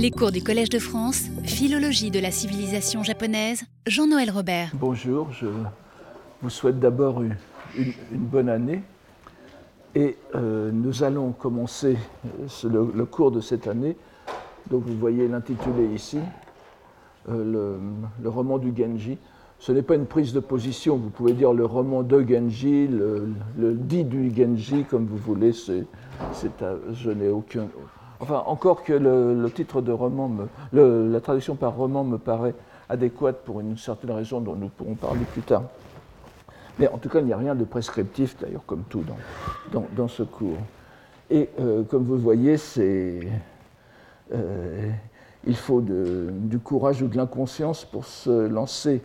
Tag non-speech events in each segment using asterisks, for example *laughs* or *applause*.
Les cours du Collège de France, Philologie de la civilisation japonaise, Jean-Noël Robert. Bonjour, je vous souhaite d'abord une, bonne année. Et euh, nous allons commencer euh, le, cours de cette année. Donc vous voyez l'intitulé ici, euh, le, roman du Genji. Ce n'est pas une prise de position, vous pouvez dire le roman de Genji, le, dit du Genji, comme vous voulez. Je n'ai aucun, Enfin, encore que le, titre de roman, la traduction par roman me paraît adéquate pour une certaine raison dont nous pourrons parler plus tard. Mais en tout cas, il n'y a rien de prescriptif, d'ailleurs, comme tout dans, dans, ce cours. Et euh, comme vous voyez, c'est, euh, il faut du courage ou de l'inconscience pour se lancer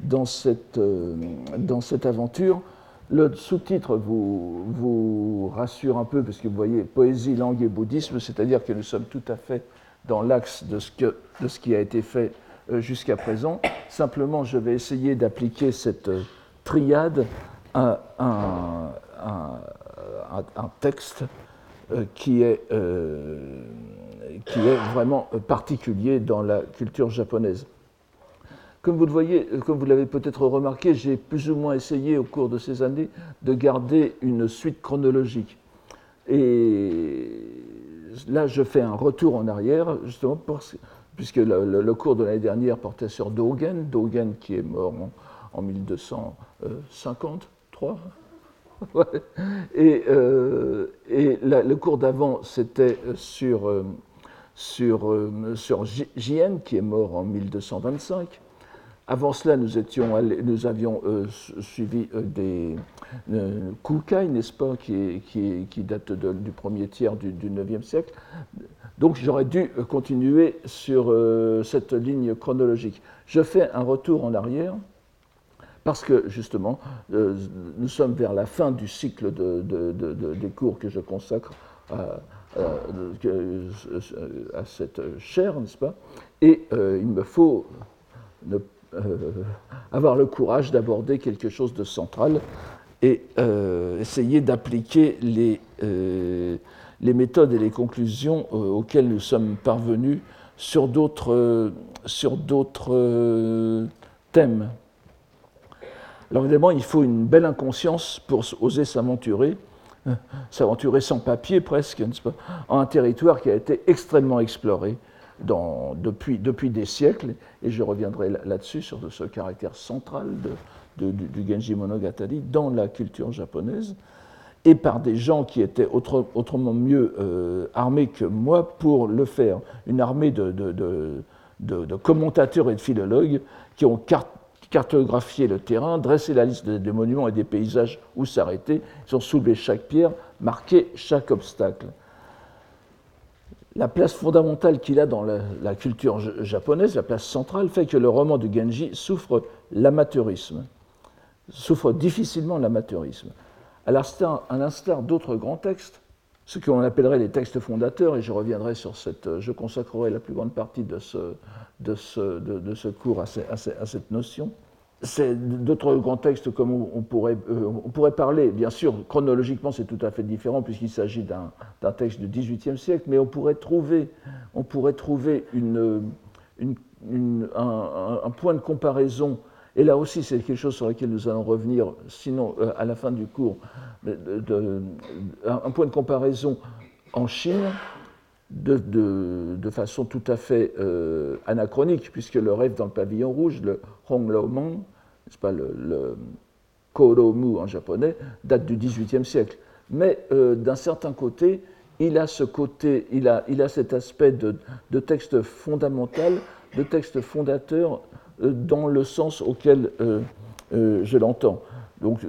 dans cette, euh, dans cette aventure. Le sous-titre vous, rassure un peu, parce que vous voyez poésie, langue et bouddhisme, c'est-à-dire que nous sommes tout à fait dans l'axe de, ce qui a été fait euh, jusqu'à présent. Simplement, je vais essayer d'appliquer cette euh, triade à un, texte euh, qui est vraiment particulier dans la culture japonaise. Comme vous le voyez, euh, comme vous l'avez peut-être remarqué, j'ai plus ou moins essayé au cours de ces années de garder une suite chronologique. Et là, je fais un retour en arrière, justement, puisque le, cours de l'année dernière portait sur Dogen, Dogen qui est mort en, 1253. *laughs* Et, euh, le cours d'avant, c'était sur, euh, sur, sur Jien, qui est mort en 1225. Avant cela, nous, avions euh, suivi euh, des euh, n'est-ce pas, qui, qui, du premier tiers du, du 9e siècle. Donc j'aurais dû continuer sur cette ligne chronologique. Je fais un retour en arrière parce que justement, nous sommes vers la fin du cycle de, des cours que je consacre à, à cette chaire, n'est-ce pas? Et il me faut ne euh, avoir le courage d'aborder quelque chose de central et euh, essayer d'appliquer les, euh, les méthodes et les conclusions auxquelles nous sommes parvenus sur d'autres thèmes. Alors évidemment, il faut une belle inconscience pour oser s'aventurer, s'aventurer sans papier presque, en un territoire qui a été extrêmement exploré depuis, des siècles, et je reviendrai là-dessus, sur ce caractère central du, Genji Monogatari dans la culture japonaise, et par des gens qui étaient autrement mieux euh, armés que moi pour le faire. Une armée de, de commentateurs et de philologues qui ont cartographié le terrain, dressé la liste des monuments et des paysages où s'arrêter, ils ont soulevé chaque pierre, marqué chaque obstacle la place fondamentale qu'il a dans la, culture japonaise, la place centrale, fait que le roman de Genji souffre l'amateurisme, souffre difficilement l'amateurisme. À l'instar d'autres grands textes, ce qu'on appellerait les textes fondateurs, et je reviendrai sur cette, je consacrerai la plus grande partie de ce, cours à cette notion, c'est d'autres grands textes comme on pourrait, euh, on pourrait parler, bien sûr, chronologiquement c'est tout à fait différent puisqu'il s'agit d'un texte du XVIIIe siècle, mais on pourrait trouver, on pourrait trouver un, point de comparaison, et là aussi c'est quelque chose sur lequel nous allons revenir, sinon euh, à la fin du cours, un point de comparaison en Chine de, de, façon tout à fait euh, anachronique, puisque le rêve dans le pavillon rouge, le Hong Mon, n'est-ce pas, le, le Koromu en japonais, date du XVIIIe siècle. Mais euh, d'un certain côté, il a ce côté, il a, il a cet aspect de, de texte fondamental, de texte fondateur, euh, dans le sens auquel je l'entends. Donc,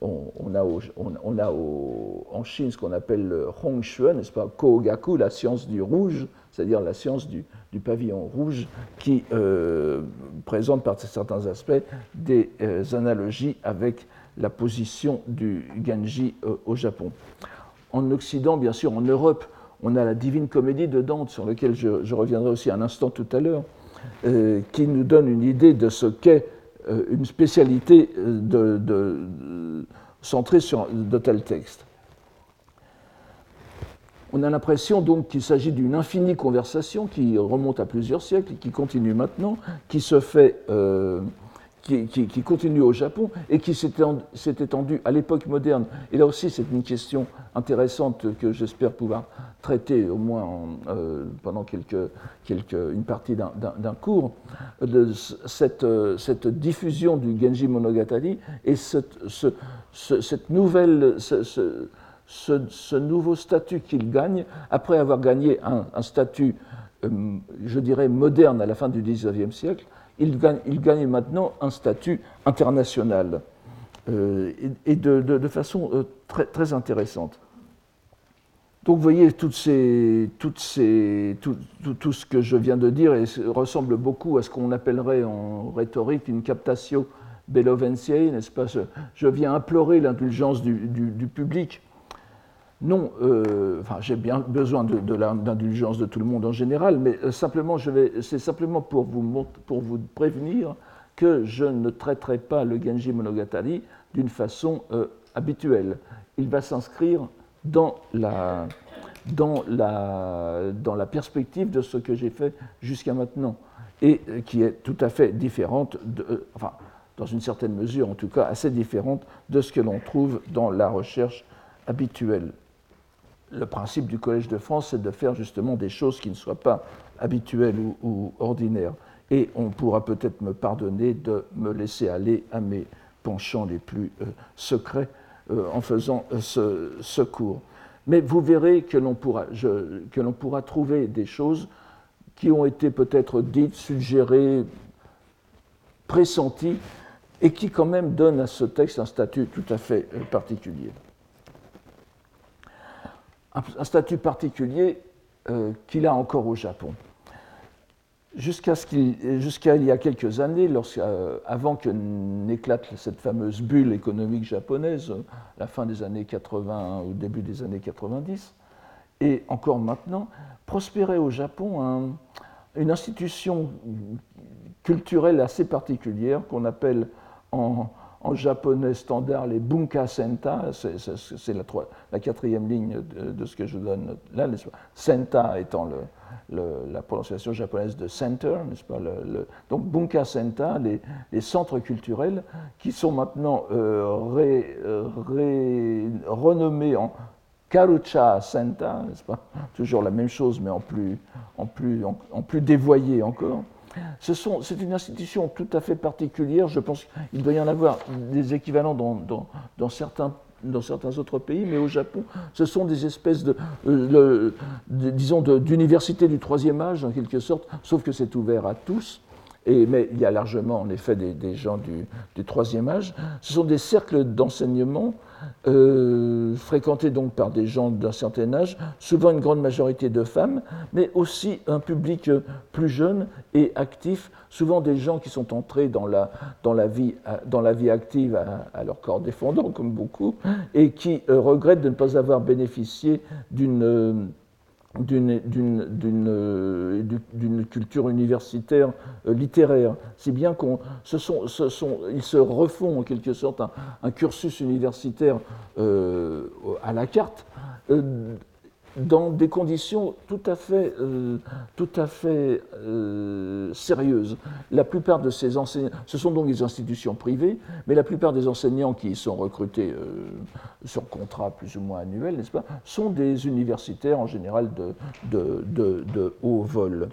on, a, en Chine ce qu'on appelle le Hongshuan, n'est-ce pas, Kogaku, la science du rouge, c'est-à-dire la science du, pavillon rouge, qui euh, présente par certains aspects des euh, analogies avec la position du Genji euh, au Japon. En Occident, bien sûr, en Europe, on a la Divine Comédie de Dante, sur laquelle je, je reviendrai aussi un instant tout à l'heure, qui nous donne une idée de ce qu'est euh, une spécialité euh, centrée sur de tels textes. On a l'impression donc qu'il s'agit d'une infinie conversation qui remonte à plusieurs siècles et qui continue maintenant, qui se fait qui, continue au Japon et qui s'est étendu à l'époque moderne. Et là aussi, c'est une question intéressante que j'espère pouvoir traiter au moins euh, pendant une partie d'un cours, de cette, cette, diffusion du Genji Monogatari et cette, cette nouvelle, ce, nouveau statut qu'il gagne après avoir gagné un, un statut, euh, je dirais, moderne à la fin du XIXe siècle il gagne, maintenant un statut international euh, et, de, façon euh, très, intéressante. Donc vous voyez, toutes tout, ce que je viens de dire ressemble beaucoup à ce qu'on appellerait en rhétorique une captatio bellovensiae, n'est-ce pas? Je, viens implorer l'indulgence du, du, public non, euh, enfin, j'ai bien besoin de, l'indulgence de tout le monde en général, mais euh, simplement, c'est simplement pour vous, pour vous prévenir que je ne traiterai pas le Genji Monogatari d'une façon euh, habituelle. Il va s'inscrire dans la, dans, la, dans la perspective de ce que j'ai fait jusqu'à maintenant, et qui est tout à fait différente, de, enfin, dans une certaine mesure en tout cas, assez différente de ce que l'on trouve dans la recherche habituelle le principe du Collège de France, c'est de faire justement des choses qui ne soient pas habituelles ou, ordinaires. Et on pourra peut-être me pardonner de me laisser aller à mes penchants les plus euh, secrets euh, en faisant euh, ce, cours. Mais vous verrez que l'on pourra, pourra, trouver des choses qui ont été peut-être dites, suggérées, pressenties, et qui quand même donnent à ce texte un statut tout à fait particulier un, statut particulier euh, qu'il a encore au Japon. Jusqu'à il, y a quelques années, euh, avant que n'éclate cette fameuse bulle économique japonaise, la fin des années 80 ou début des années 90, et encore maintenant, prospérait au Japon une institution culturelle assez particulière qu'on appelle en, en japonais standard les bunka senta, c'est la, la, quatrième ligne de, ce que je donne là, Senta étant la prononciation japonaise de center, n'est-ce pas? Donc bunka senta, les, centres culturels qui sont maintenant euh, renommés en Karucha Senta, n'est-ce pas? Toujours la même chose, mais en plus, en plus, en plus dévoyé encore. C'est une institution tout à fait particulière. Je pense qu'il doit y en avoir des équivalents dans, certains dans certains autres pays, mais au Japon, ce sont des espèces de, euh, disons, d'universités du troisième âge, en quelque sorte, sauf que c'est ouvert à tous. Mais il y a largement, en effet, des, gens du, troisième âge. Ce sont des cercles d'enseignement euh, fréquenté donc par des gens d'un certain âge, souvent une grande majorité de femmes, mais aussi un public plus jeune et actif, souvent des gens qui sont entrés dans la, dans la, vie, dans la vie active à, leur corps défendant, comme beaucoup, et qui euh, regrettent de ne pas avoir bénéficié d'une euh, d'une culture universitaire euh, littéraire, si bien qu'on se refont en quelque sorte un, cursus universitaire euh, à la carte, dans des conditions tout à fait, euh, tout à fait euh, sérieuses. La plupart de ces enseignants, ce sont donc des institutions privées, mais la plupart des enseignants qui sont recrutés euh, sur contrat plus ou moins annuel, n'est-ce pas, sont des universitaires en général de haut vol.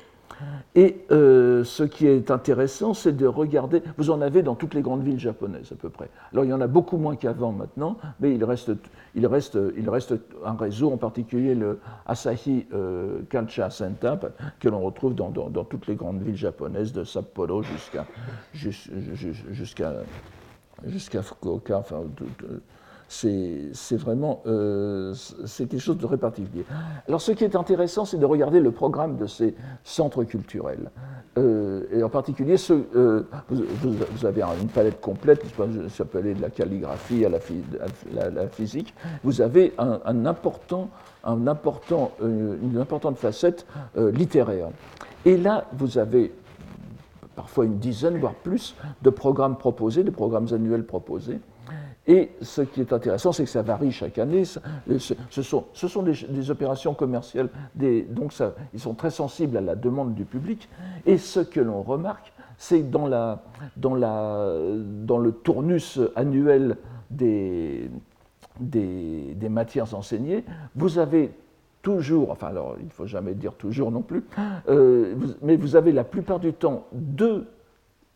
Et euh, ce qui est intéressant, c'est de regarder, vous en avez dans toutes les grandes villes japonaises à peu près. Alors il y en a beaucoup moins qu'avant maintenant, mais il reste, il, reste, il reste un réseau, en particulier le Asahi euh, Kalcha Center, que l'on retrouve dans, dans, toutes les grandes villes japonaises, de Sapporo jusqu'à jusqu'à jusqu'à Fukuoka, enfin, c'est vraiment euh, quelque chose de très particulier. Alors ce qui est intéressant, c'est de regarder le programme de ces centres culturels. Euh, et en particulier, euh, vous, avez une palette complète, ça peut aller de la calligraphie à la, physique. Vous avez un, important, un important, une importante facette littéraire. Et là, vous avez parfois une dizaine, voire plus, de programmes proposés, de programmes annuels proposés. Et ce qui est intéressant, c'est que ça varie chaque année. Ce sont, ce sont des, opérations commerciales, donc ils sont très sensibles à la demande du public. Et ce que l'on remarque, c'est dans, la, dans, la, dans le tournus annuel des, des, des, matières enseignées, vous avez toujours, enfin alors il ne faut jamais dire toujours non plus, euh, mais vous avez la plupart du temps deux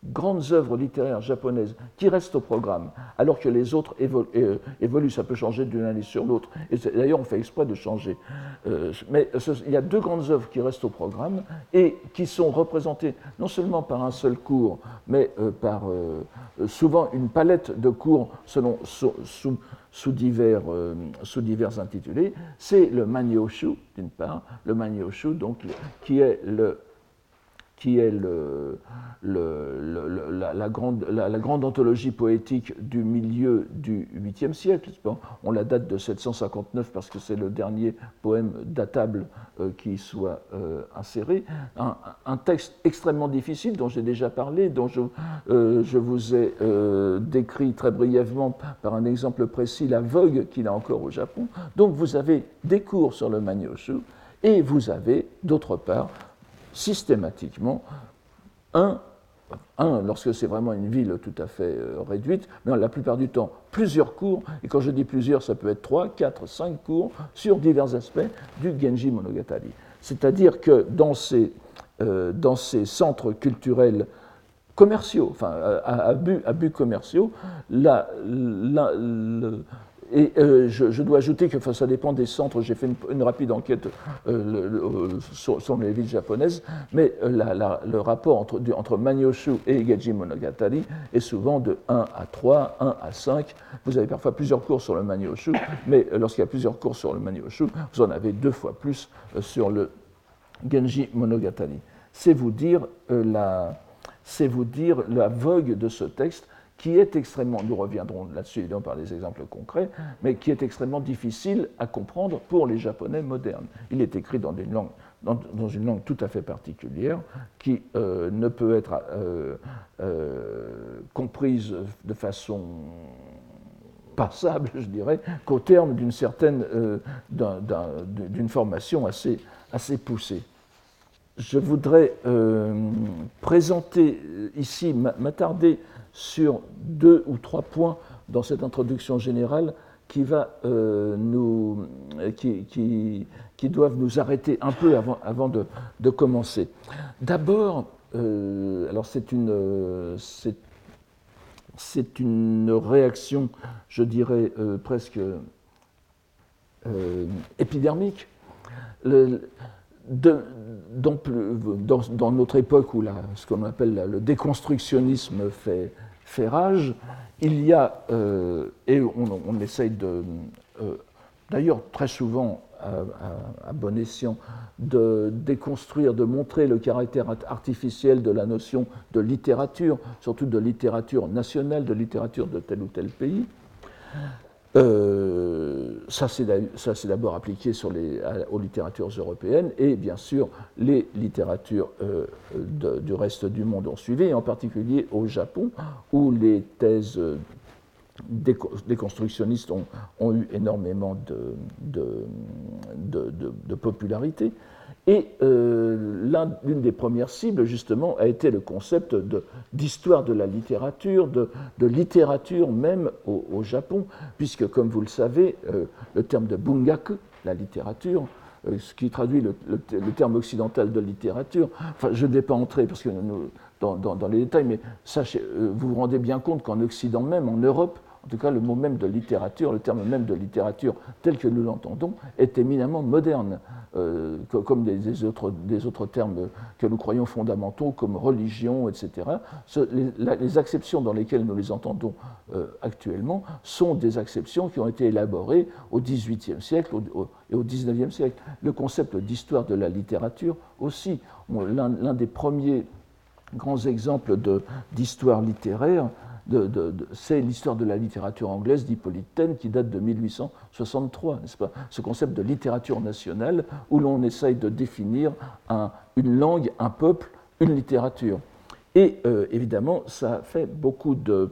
grandes œuvres littéraires japonaises qui restent au programme, alors que les autres euh, évoluent. Ça peut changer d'une année sur l'autre. D'ailleurs, on fait exprès de changer. Euh, mais il y a deux grandes œuvres qui restent au programme et qui sont représentées non seulement par un seul cours, mais euh, par souvent une palette de cours selon, sous, divers, sous divers intitulés. C'est le Manyoshu, d'une part, le Manyoshu, donc, qui est le qui est la, grande, anthologie poétique du milieu du 8e siècle. On la date de 759 parce que c'est le dernier poème datable euh, qui soit euh, inséré. Un, texte extrêmement difficile dont j'ai déjà parlé, dont je, euh, vous ai décrit très brièvement par un exemple précis la vogue qu'il a encore au Japon. Donc vous avez des cours sur le Manyoshu et vous avez d'autre part systématiquement un, un lorsque c'est vraiment une ville tout à fait euh, réduite, mais la plupart du temps plusieurs cours, et quand je dis plusieurs, ça peut être trois, quatre, cinq cours sur divers aspects du Genji Monogatari. C'est-à-dire que dans ces, euh, dans ces centres culturels commerciaux, enfin à, à but, commerciaux, et euh, je, dois ajouter que ça dépend des centres. J'ai fait une, rapide enquête euh, sur, les villes japonaises, mais euh, le rapport entre, Manyoshu et Geji Monogatari est souvent de 1 à 3, 1 à 5. Vous avez parfois plusieurs cours sur le Manyoshu, mais lorsqu'il y a plusieurs cours sur le Manyoshu, vous en avez deux fois plus sur le Genji Monogatari. C'est vous dire la, c'est vous dire la vogue de ce texte qui est extrêmement, nous reviendrons là-dessus par des exemples concrets, mais qui est extrêmement difficile à comprendre pour les Japonais modernes. Il est écrit dans une langue, dans, une langue tout à fait particulière, qui euh, ne peut être euh, euh, comprise de façon passable, je dirais, qu'au terme d'une certaine, d'une formation assez, assez poussée je voudrais présenter ici, m'attarder sur deux ou trois points dans cette introduction générale qui, va, euh, nous, qui, qui, doivent nous arrêter un peu avant, avant de, de commencer. D'abord, euh, alors c'est une, c'est, une réaction, je dirais, euh, presque épidermique. Dans, notre époque où ce qu'on appelle le déconstructionnisme fait, rage, il y a, euh, et on, essaye de, euh, d'ailleurs très souvent à, bon escient, de déconstruire, de montrer le caractère artificiel de la notion de littérature, surtout de littérature nationale, de littérature de tel ou tel pays. Euh, ça, c'est d'abord appliqué aux littératures européennes et bien sûr les littératures euh, du reste du monde ont suivi, en particulier au Japon où les thèses déconstructionnistes ont, eu énormément de popularité. Et euh, l'une des premières cibles, justement, a été le concept d'histoire de, la littérature, de, littérature même au, Japon, puisque, comme vous le savez, euh, le terme de bungaku, la littérature, euh, ce qui traduit le, terme occidental de littérature, enfin, je ne vais pas entrer parce que dans, dans, les détails, mais sachez, vous vous rendez bien compte qu'en Occident même, en Europe, en tout cas le mot même de littérature, le terme même de littérature tel que nous l'entendons, est éminemment moderne, euh, comme des, autres, termes que nous croyons fondamentaux, comme religion, etc. les, acceptions dans lesquelles nous les entendons euh, actuellement sont des acceptions qui ont été élaborées au XVIIIe siècle et au XIXe siècle. Le concept d'histoire de la littérature aussi, l'un des premiers grands exemples d'histoire littéraire, c'est l'histoire de la littérature anglaise d'Hippolyte Taine qui date de 1863, n'est-ce pas? Ce concept de littérature nationale où l'on essaye de définir une langue, un peuple, une littérature. Et euh, évidemment, ça fait beaucoup de,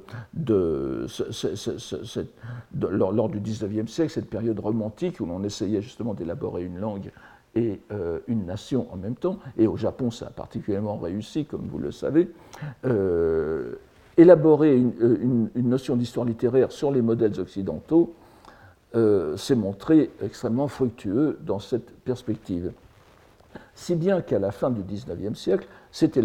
lors, du 19e siècle, cette période romantique où l'on essayait justement d'élaborer une langue et euh, une nation en même temps, et au Japon ça a particulièrement réussi, comme vous le savez, euh, élaborer une, notion d'histoire littéraire sur les modèles occidentaux s'est montré extrêmement fructueux dans cette perspective. Si bien qu'à la fin du XIXe siècle, c'était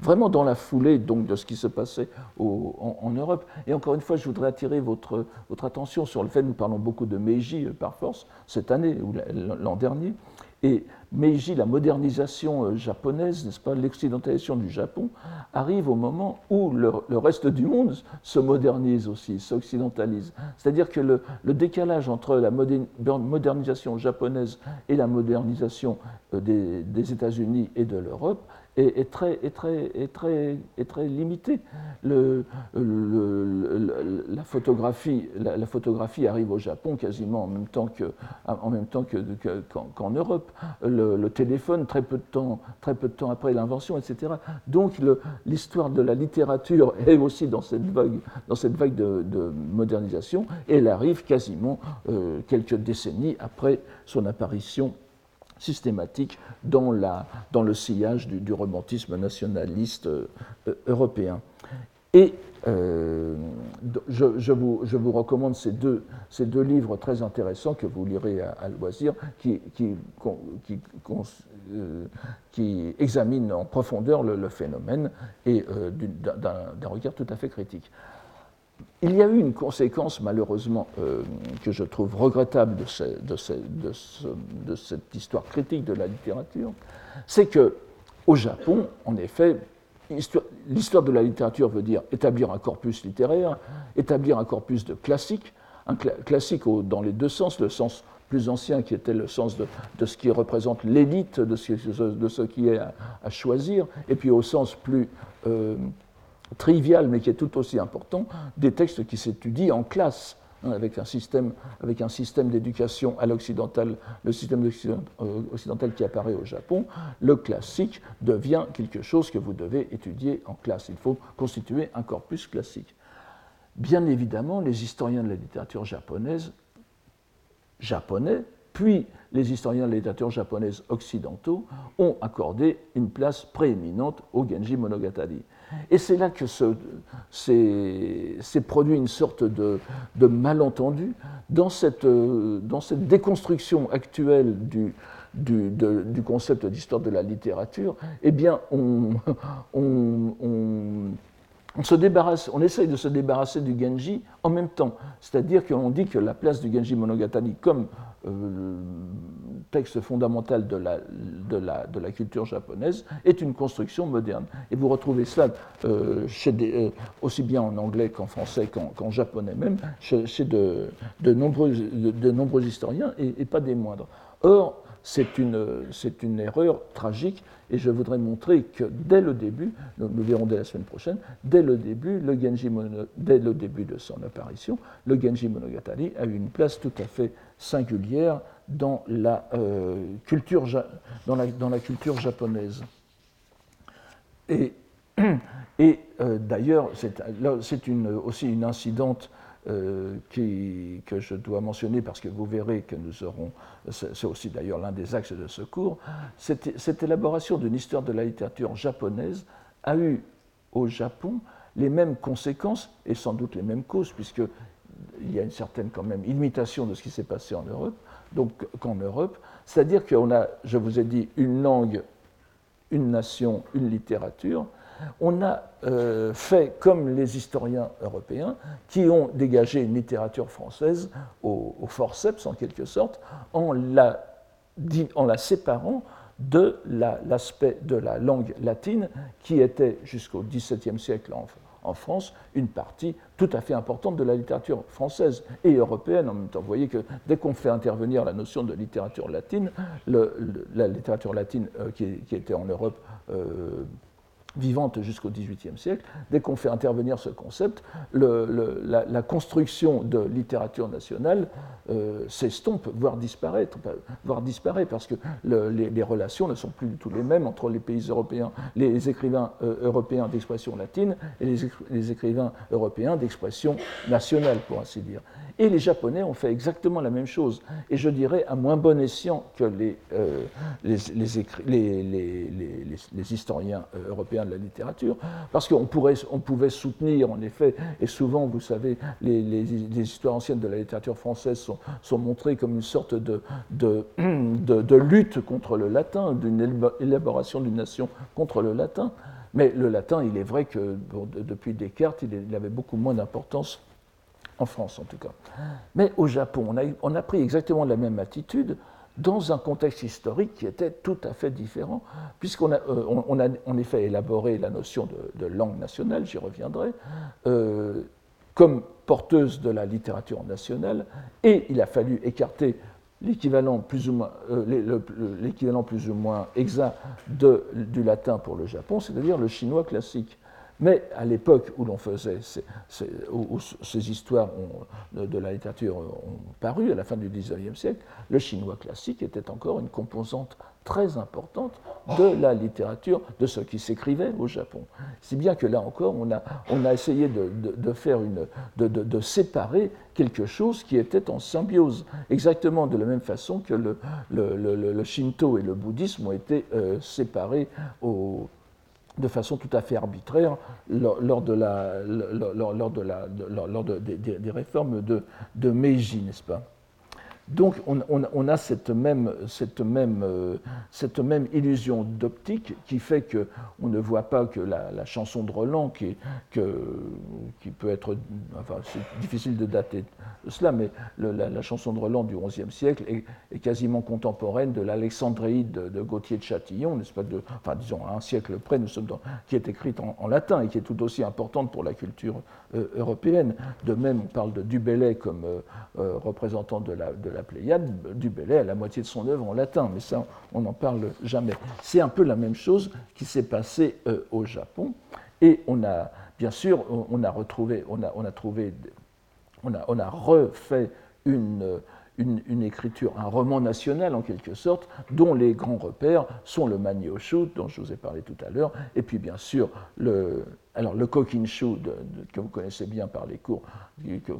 vraiment dans la foulée donc, de ce qui se passait en, Europe. Et encore une fois, je voudrais attirer votre, attention sur le fait que nous parlons beaucoup de Meiji euh, par force cette année ou l'an dernier. Et Meiji, la modernisation euh, japonaise, n'est-ce pas, l'occidentalisation du Japon, arrive au moment où le, reste du monde se modernise aussi, s'occidentalise. C'est-à-dire que le, décalage entre la modernisation japonaise et la modernisation euh, des États-Unis et de l'Europe est, très, est, très, est, très, est très limité. La, photographie, la, photographie arrive au Japon quasiment en même temps qu'en que, qu'en Europe. Le, téléphone, très peu de temps, très peu de temps après l'invention, etc. Donc l'histoire de la littérature *laughs* est aussi dans cette vague, dans cette vague de, modernisation, et elle arrive quasiment euh, quelques décennies après son apparition systématique dans, le sillage du, romantisme nationaliste euh, européen. Et euh, je, vous, recommande ces deux, livres très intéressants que vous lirez à, loisir, euh, qui, examinent en profondeur le, phénomène et d'un regard tout à fait critique. Il y a eu une conséquence, malheureusement, euh, que je trouve regrettable de, cette histoire critique de la littérature, c'est que au Japon, en effet, l'histoire de la littérature veut dire établir un corpus littéraire, établir un corpus de classiques, un classique dans les deux sens, le sens plus ancien qui était le sens de, ce qui représente l'élite, de, ce qui est à, choisir, et puis au sens plus euh, trivial, mais qui est tout aussi important, des textes qui s'étudient en classe, hein, avec un système, système d'éducation à l'occidental, le système euh, occidental qui apparaît au Japon, le classique devient quelque chose que vous devez étudier en classe. Il faut constituer un corpus classique. Bien évidemment, les historiens de la littérature japonaise, japonais, puis les historiens de la littérature japonaise occidentaux ont accordé une place prééminente au Genji Monogatari. Et c'est là que s'est produit une sorte de, malentendu dans cette, dans cette, déconstruction actuelle du, du, concept d'histoire de la littérature. Eh bien, on, *laughs* on essaye de se débarrasser du Genji en même temps. C'est-à-dire qu'on dit que la place du Genji Monogatari comme euh, texte fondamental de la, culture japonaise est une construction moderne. Et vous retrouvez cela euh, euh, aussi bien en anglais qu'en français qu'en japonais même, chez, de, de, nombreux, de, nombreux historiens et, et, pas des moindres. Or, c'est une, une erreur tragique et je voudrais montrer que dès le début, nous, verrons dès la semaine prochaine, dès le début, le Genji dès le début de son apparition, le Genji Monogatari a eu une place tout à fait singulière dans la, euh, culture, dans la, dans la culture japonaise. Et, *clears throat* et euh, d'ailleurs, c'est aussi une incidente euh, que je dois mentionner parce que vous verrez que nous aurons, c'est aussi d'ailleurs l'un des axes de ce cours, cette, cette élaboration d'une histoire de la littérature japonaise a eu au Japon les mêmes conséquences et sans doute les mêmes causes, puisqu'il y a une certaine quand même imitation de ce qui s'est passé en Europe, donc qu'en Europe, c'est-à-dire qu'on a, je vous ai dit, une langue, une nation, une littérature, on a euh, fait comme les historiens européens qui ont dégagé une littérature française au, forceps en quelque sorte, en la, séparant de l'aspect de la langue latine qui était jusqu'au XVIIe siècle en, en, France une partie tout à fait importante de la littérature française et européenne en même temps. Vous voyez que dès qu'on fait intervenir la notion de littérature latine, la littérature latine euh, qui, était en Europe euh, vivante jusqu'au XVIIIe siècle, dès qu'on fait intervenir ce concept, la, construction de littérature nationale euh, s'estompe, voire disparaît, voire disparaît, parce que les, relations ne sont plus du tout les mêmes entre les pays européens, les écrivains euh, européens d'expression latine et les écrivains européens d'expression nationale, pour ainsi dire. Et les Japonais ont fait exactement la même chose, et je dirais à moins bon escient que les, historiens euh, de la littérature, parce qu'on on pouvait soutenir, en effet, et souvent, vous savez, les, histoires anciennes de la littérature française sont, sont montrées comme une sorte de, de, *clears throat* de, lutte contre le latin, d'une élaboration d'une nation contre le latin. Mais le latin, il est vrai que depuis Descartes, il avait beaucoup moins d'importance en France en tout cas. Mais au Japon, on a, on a, pris exactement la même attitude dans un contexte historique qui était tout à fait différent, puisqu'on a, euh, en effet élaboré la notion de, langue nationale, j'y reviendrai, euh, comme porteuse de la littérature nationale, et il a fallu écarter l'équivalent plus, ou moins, euh, exact du latin pour le Japon, c'est-à-dire le chinois classique. Mais à l'époque où l'on faisait ces, où ces histoires de la littérature ont paru, à la fin du XIXe siècle, le chinois classique était encore une composante très importante de la littérature, de ce qui s'écrivait au Japon. Si bien que là encore, on a, on a essayé de, faire une, de, séparer quelque chose qui était en symbiose, exactement de la même façon que le, le, Shinto et le bouddhisme ont été euh, séparés au de façon tout à fait arbitraire lors, de la, lors, des, réformes de Meiji, n'est-ce pas? Donc on, a euh, cette même, illusion d'optique qui fait qu'on ne voit pas que la, chanson de Roland, qui, que, peut être, enfin c'est difficile de dater cela, mais la, chanson de Roland du XIe siècle est, quasiment contemporaine de l'Alexandride de, Gauthier de Châtillon, n'est-ce de, enfin disons à un siècle près, nous sommes dans, qui est écrite en, latin et qui est tout aussi importante pour la culture européenne. De même, on parle de Dubélé comme euh, représentant de la, de la Pléiade, du Bellay a la moitié de son œuvre en latin, mais ça, on n'en parle jamais. C'est un peu la même chose qui s'est passé euh, au Japon, et on a, bien sûr, on a retrouvé, on a, trouvé, on on a refait une, une, écriture, un roman national en quelque sorte, dont les grands repères sont le Manyoshu, dont je vous ai parlé tout à l'heure, et puis bien sûr le, alors, le Kokinshu, que vous connaissez bien par les cours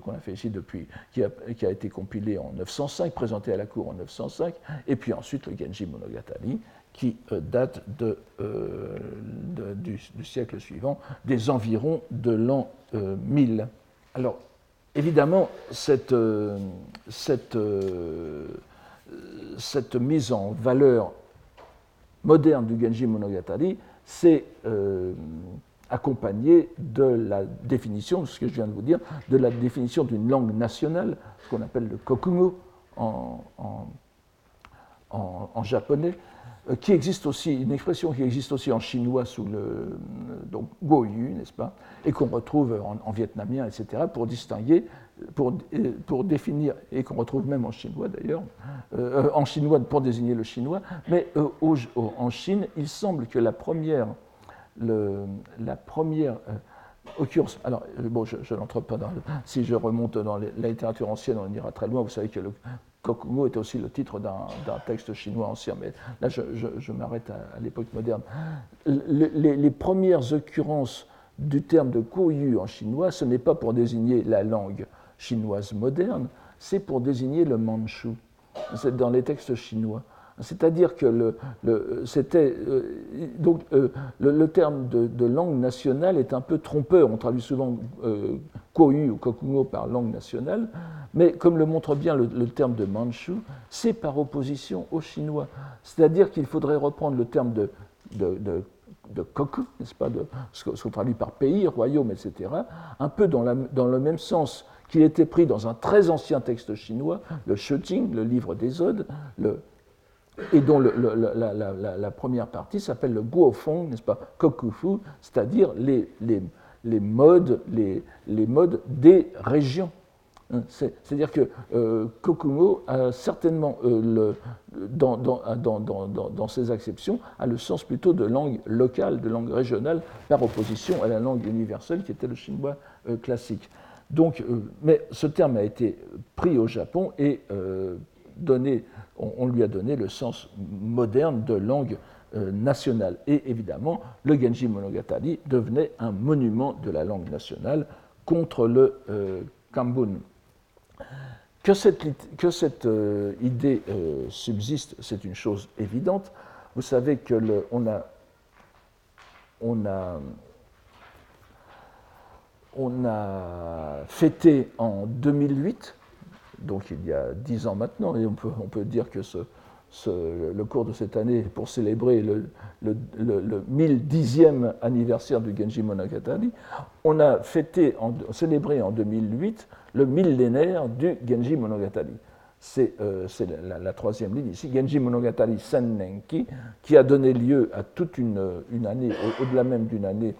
qu'on a fait ici depuis, qui a, été compilé en 905, présenté à la cour en 905, et puis ensuite le Genji Monogatari, qui euh, date euh, du, siècle suivant, des environs de l'an 1000. Euh, alors, évidemment, cette, cette, cette, mise en valeur moderne du Genji Monogatari, c'est accompagné de la définition, ce que je viens de vous dire, de la définition d'une langue nationale, ce qu'on appelle le kokugo en, japonais, euh, qui existe aussi, une expression qui existe aussi en chinois sous le donc goyu, n'est-ce pas, et qu'on retrouve en, vietnamien, etc., pour distinguer, pour, pour définir, et qu'on retrouve même en chinois d'ailleurs, euh, en chinois pour désigner le chinois, mais euh, en Chine, il semble que la première la première euh, occurrence. Alors, euh, bon, je, n'entre pas dans. si je remonte dans la littérature ancienne, on ira très loin. Vous savez que le Kokugo est aussi le titre d'un texte chinois ancien, mais là, je, m'arrête à, l'époque moderne. Les, premières occurrences du terme de Koyu en chinois, ce n'est pas pour désigner la langue chinoise moderne, c'est pour désigner le manchu. C'est dans les textes chinois. C'est-à-dire que le, c'était, euh, euh, le, terme de, langue nationale est un peu trompeur. On traduit souvent euh, ou Kokugo par langue nationale, mais comme le montre bien le, terme de Manchu, c'est par opposition au chinois. C'est-à-dire qu'il faudrait reprendre le terme de, de, n'est-ce pas, de, ce qu'on traduit par pays, royaume, etc., un peu dans, la, dans le même sens qu'il était pris dans un très ancien texte chinois, le Shujing, le livre des Odes, le et dont la, première partie s'appelle le guofeng, n'est-ce pas, kokufu, c'est-à-dire les, modes, les, modes des régions. Hein, c'est-à-dire que euh, Kokumo a certainement, euh, dans, dans, dans, dans, ses acceptions, a le sens plutôt de langue locale, de langue régionale, par opposition à la langue universelle qui était le chinois euh, classique. Donc, mais ce terme a été pris au Japon et donné, on, lui a donné le sens moderne de langue nationale. Et évidemment, le Genji Monogatari devenait un monument de la langue nationale contre le Kambun. Que cette, euh, idée euh, subsiste, c'est une chose évidente. Vous savez que on a, a fêté en 2008, donc il y a dix ans maintenant, et on peut, on peut dire que le cours de cette année pour célébrer le, le, le, 1010e anniversaire du Genji Monogatari, on a fêté, en, célébré en 2008 le millénaire du Genji Monogatari. C'est euh, la, troisième ligne ici, Genji Monogatari Sennenki, qui a donné lieu à toute une, une année, au-delà même d'une année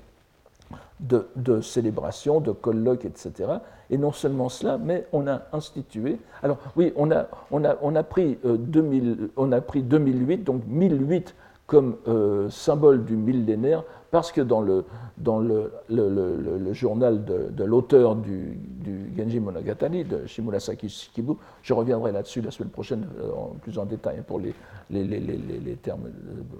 de, de célébration, de colloques, etc. Et non seulement cela, mais on a institué. Alors oui, on a, on a, on a, pris, 2000, euh, on a pris 2008, donc 1008 comme euh, symbole du millénaire, parce que dans le, dans le, le, journal de, l'auteur du, du, Genji Monogatari, de Shimurasaki Shikibu, je reviendrai là-dessus la semaine prochaine euh, en plus en détail pour les, les, les, les termes,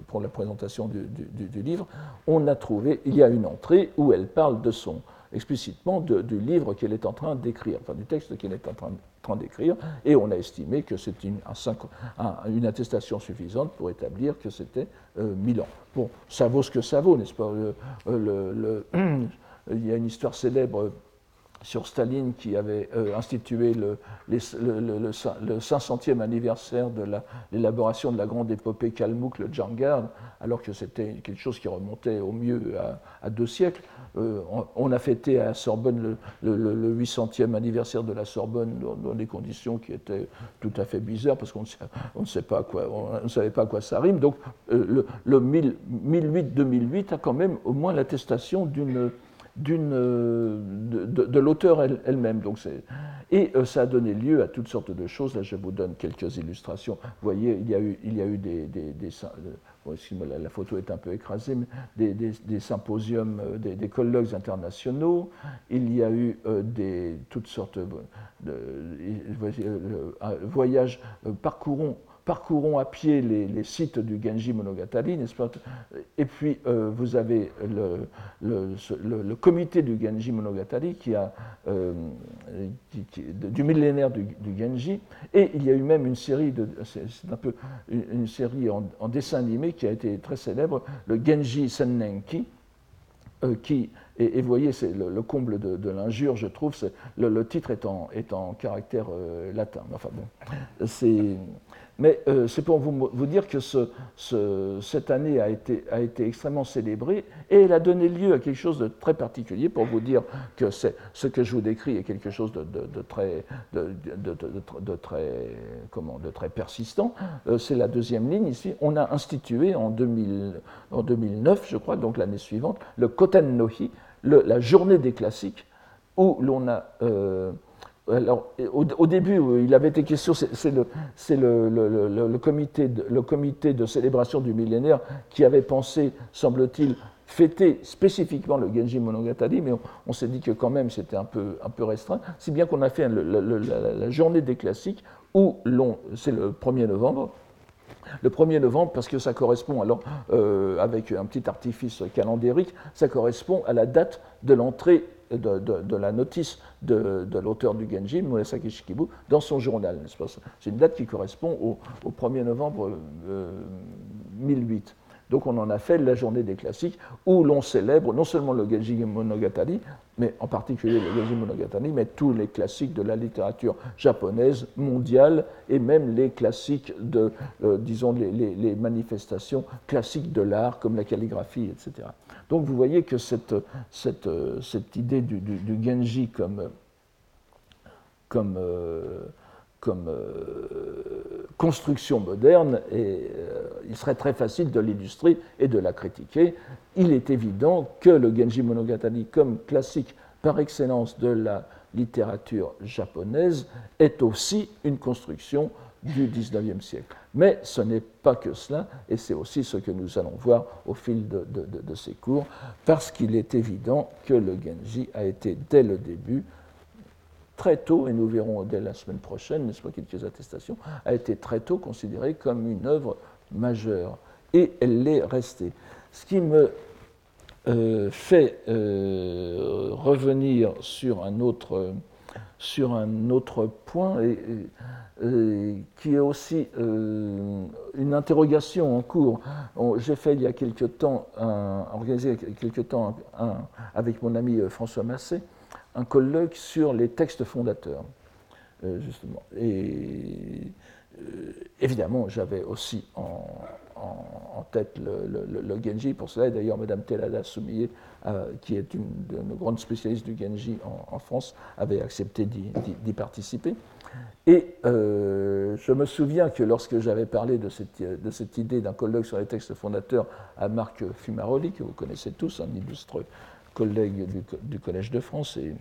pour la présentation du, du, livre, on a trouvé, il y a une entrée où elle parle de son, explicitement du livre qu'elle est en train d'écrire, enfin du texte qu'elle est en train, d'écrire, et on a estimé que c'est une, attestation suffisante pour établir que c'était euh, Milan. Bon, ça vaut ce que ça vaut, n'est-ce pas le, *clears throat* Il y a une histoire célèbre sur Staline qui avait euh, institué le, le, 500e anniversaire de l'élaboration de la grande épopée Kalmouk, le Djangard, alors que c'était quelque chose qui remontait au mieux à, deux siècles. Euh, on, a fêté à Sorbonne le, 800e anniversaire de la Sorbonne dans, des conditions qui étaient tout à fait bizarres parce qu'on ne, sait ne savait pas à quoi ça rime. Donc euh, le, 1008-2008 a quand même au moins l'attestation d'une euh, de, l'auteur elle-même. Donc et euh, ça a donné lieu à toutes sortes de choses. Là, je vous donne quelques illustrations. Vous voyez, il y a eu, il y a eu des, des, euh, la, photo est un peu écrasée, mais des, symposiums, des, colloques internationaux. Il y a eu des, toutes sortes de, voyages, parcourons parcourons à pied les, sites du Genji Monogatari, n'est-ce pas? Et puis euh, vous avez le, le, comité du Genji Monogatari qui a euh, du millénaire du, Genji, et il y a eu même une série de, c'est un peu une, série en, dessin animé qui a été très célèbre, le Genji Sennenki, euh, qui et, vous voyez, c'est le, comble de, l'injure, je trouve. Le, titre est en, est en caractère latin. Enfin bon, c'est mais euh, c'est pour vous, dire que cette année a été, extrêmement célébrée et elle a donné lieu à quelque chose de très particulier pour vous dire que ce que je vous décris est quelque chose de, très, persistant. Euh, c'est la deuxième ligne ici. On a institué en, 2009, je crois, donc l'année suivante, le Koten Nohi, la journée des classiques, où l'on a euh, alors, au, début, il avait été question, c'est le, comité de, le comité de célébration du millénaire qui avait pensé, semble-t-il, fêter spécifiquement le Genji Monogatari, mais on, s'est dit que quand même c'était un peu, un peu restreint, si bien qu'on a fait la, journée des classiques, où c'est le 1er novembre, le 1er novembre, parce que ça correspond, alors, euh, avec un petit artifice calendérique, ça correspond à la date de l'entrée de, la notice de, l'auteur du Genji, Murasaki Shikibu, dans son journal. C'est une date qui correspond au, 1er novembre 1008. Euh, Donc on en a fait la journée des classiques où l'on célèbre non seulement le Genji Monogatari, mais en particulier le Genji Monogatari, mais tous les classiques de la littérature japonaise, mondiale, et même les classiques de, euh, disons, les, manifestations classiques de l'art, comme la calligraphie, etc. Donc vous voyez que cette, cette, cette idée du, Genji comme, comme, euh, construction moderne, et, euh, il serait très facile de l'illustrer et de la critiquer. Il est évident que le Genji Monogatari, comme classique par excellence de la littérature japonaise est aussi une construction du XIXe siècle. Mais ce n'est pas que cela, et c'est aussi ce que nous allons voir au fil de, ces cours, parce qu'il est évident que le Genji a été dès le début, très tôt, et nous verrons dès la semaine prochaine, n'est-ce pas, quelques attestations, a été très tôt considéré comme une œuvre majeure, et elle l'est restée. Ce qui me euh, fait euh, revenir sur un autre, sur un autre point et, qui est aussi euh, une interrogation en cours. J'ai fait il y a quelque temps, un, organisé il y a quelque temps avec mon ami François Massé, un colloque sur les textes fondateurs, justement. Et évidemment, j'avais aussi en, tête le, Genji pour cela. D'ailleurs, Mme Telada Soumier, euh, qui est une de nos grandes spécialistes du Genji en, France, avait accepté d'y participer. Et euh, je me souviens que lorsque j'avais parlé de cette, de cette idée d'un colloque sur les textes fondateurs à Marc Fumaroli, que vous connaissez tous, un illustre collègue du, Collège de France, et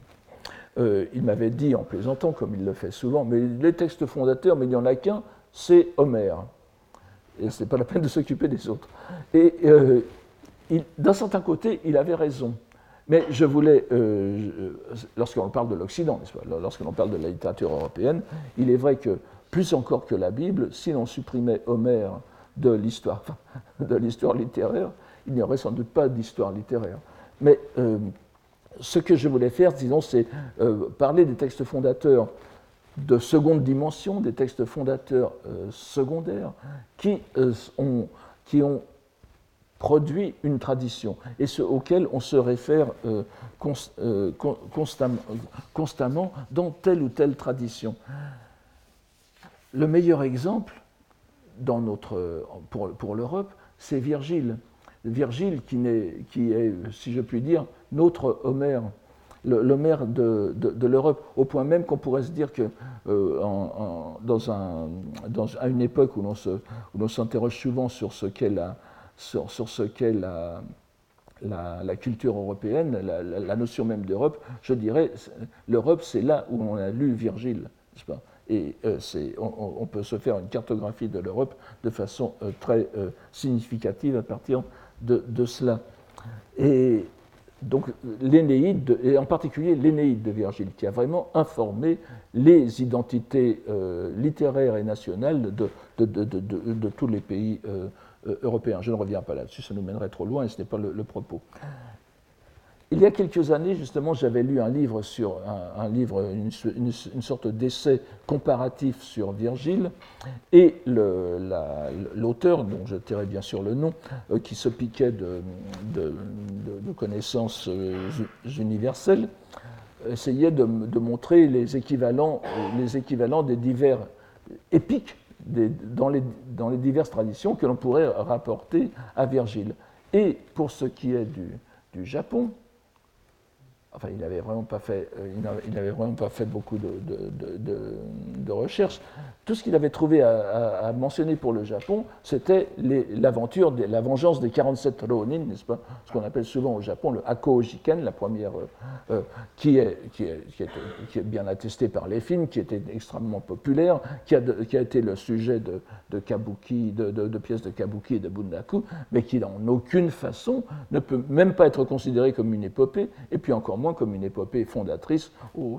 euh, il m'avait dit en plaisantant, comme il le fait souvent, mais les textes fondateurs, mais il n'y en a qu'un, c'est Homère et ce n'est pas la peine de s'occuper des autres. Et euh, d'un certain côté, il avait raison. Mais je voulais, euh, lorsqu'on parle de l'Occident, lorsqu'on parle de la littérature européenne, il est vrai que plus encore que la Bible, si l'on supprimait Homère de l'histoire *laughs* littéraire, il n'y aurait sans doute pas d'histoire littéraire. Mais euh, ce que je voulais faire, disons, c'est parler des textes fondateurs de seconde dimension, des textes fondateurs euh, secondaires, qui, euh, ont, qui ont produit une tradition et ce, auquel on se réfère euh, constamment, dans telle ou telle tradition. Le meilleur exemple pour l'Europe, c'est Virgile. Virgile qui, est, si je puis dire, notre Homère le, de, de, l'Europe, au point même qu'on pourrait se dire que euh, à une époque où l'on s'interroge souvent sur ce qu'est la, sur, ce la, la, culture européenne, la, notion même d'Europe, je dirais, l'Europe, c'est là où on a lu Virgile, et euh, on, peut se faire une cartographie de l'Europe de façon euh, très significative à partir de, cela. Et donc l'Énéide, et en particulier l'Énéide de Virgile, qui a vraiment informé les identités euh, littéraires et nationales de, de, tous les pays euh, euh, européens. Je ne reviens pas là-dessus, ça nous mènerait trop loin et ce n'est pas le propos. Il y a quelques années, justement, j'avais lu un livre sur un, livre, une, sorte d'essai comparatif sur Virgile, et l'auteur, dont je tairai bien sûr le nom, euh, qui se piquait de, connaissances euh, universelles, essayait de, montrer les équivalents, les équivalents des divers épiques dans, les, diverses traditions que l'on pourrait rapporter à Virgile. Et pour ce qui est du Japon, Enfin, il n'avait vraiment pas fait, euh, il vraiment pas fait beaucoup de, recherches. Tout ce qu'il avait trouvé à, mentionner pour le Japon, c'était l'aventure, la vengeance des 47 Ronin, n'est-ce pas? Ce qu'on appelle souvent au Japon le Hako Jiken, la première, euh, euh, qui, est, bien attestée par les films, qui était extrêmement populaire, qui a, été le sujet de, kabuki, de, pièces de kabuki et de bundaku, mais qui en aucune façon ne peut même pas être considéré comme une épopée, et puis encore moins comme une épopée fondatrice au,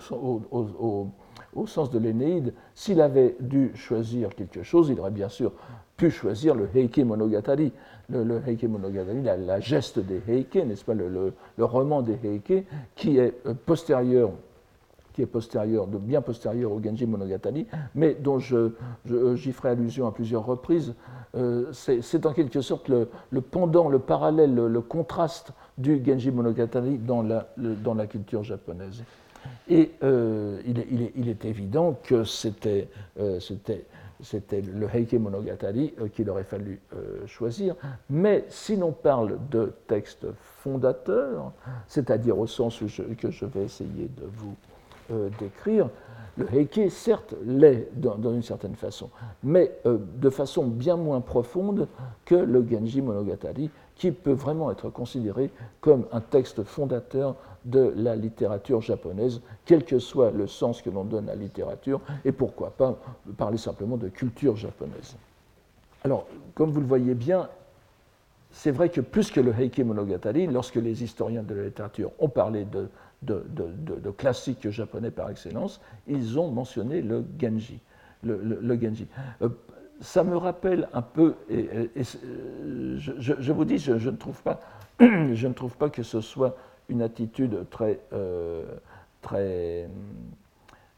sens de l'Énéide. S'il avait dû choisir quelque chose, il aurait bien sûr pu choisir le Heike Monogatari, le, Heike Monogatari, la, geste des Heike, n'est-ce pas, le, roman des Heike, qui est euh, postérieur qui est postérieur, de bien postérieur au Genji Monogatari, mais dont j'y ferai allusion à plusieurs reprises. Euh, c'est en quelque sorte le, pendant, le parallèle, le contraste du Genji Monogatari dans la, dans la culture japonaise. Et euh, il, est, évident que c'était euh, le Heike Monogatari euh, qu'il aurait fallu choisir. Mais si l'on parle de texte fondateur, c'est-à-dire au sens que je vais essayer de vous décrire, le Heike, certes, l'est dans, une certaine façon, mais de façon bien moins profonde que le Genji Monogatari, qui peut vraiment être considéré comme un texte fondateur de la littérature japonaise, quel que soit le sens que l'on donne à la littérature, et pourquoi pas parler simplement de culture japonaise. Alors, comme vous le voyez bien, c'est vrai que plus que le Heike Monogatari, lorsque les historiens de la littérature ont parlé de, de, classiques japonais par excellence, ils ont mentionné le Genji. Euh, ça me rappelle un peu, et, je, vous dis, je, ne trouve pas, *clears throat* je ne trouve pas que ce soit une attitude très, euh,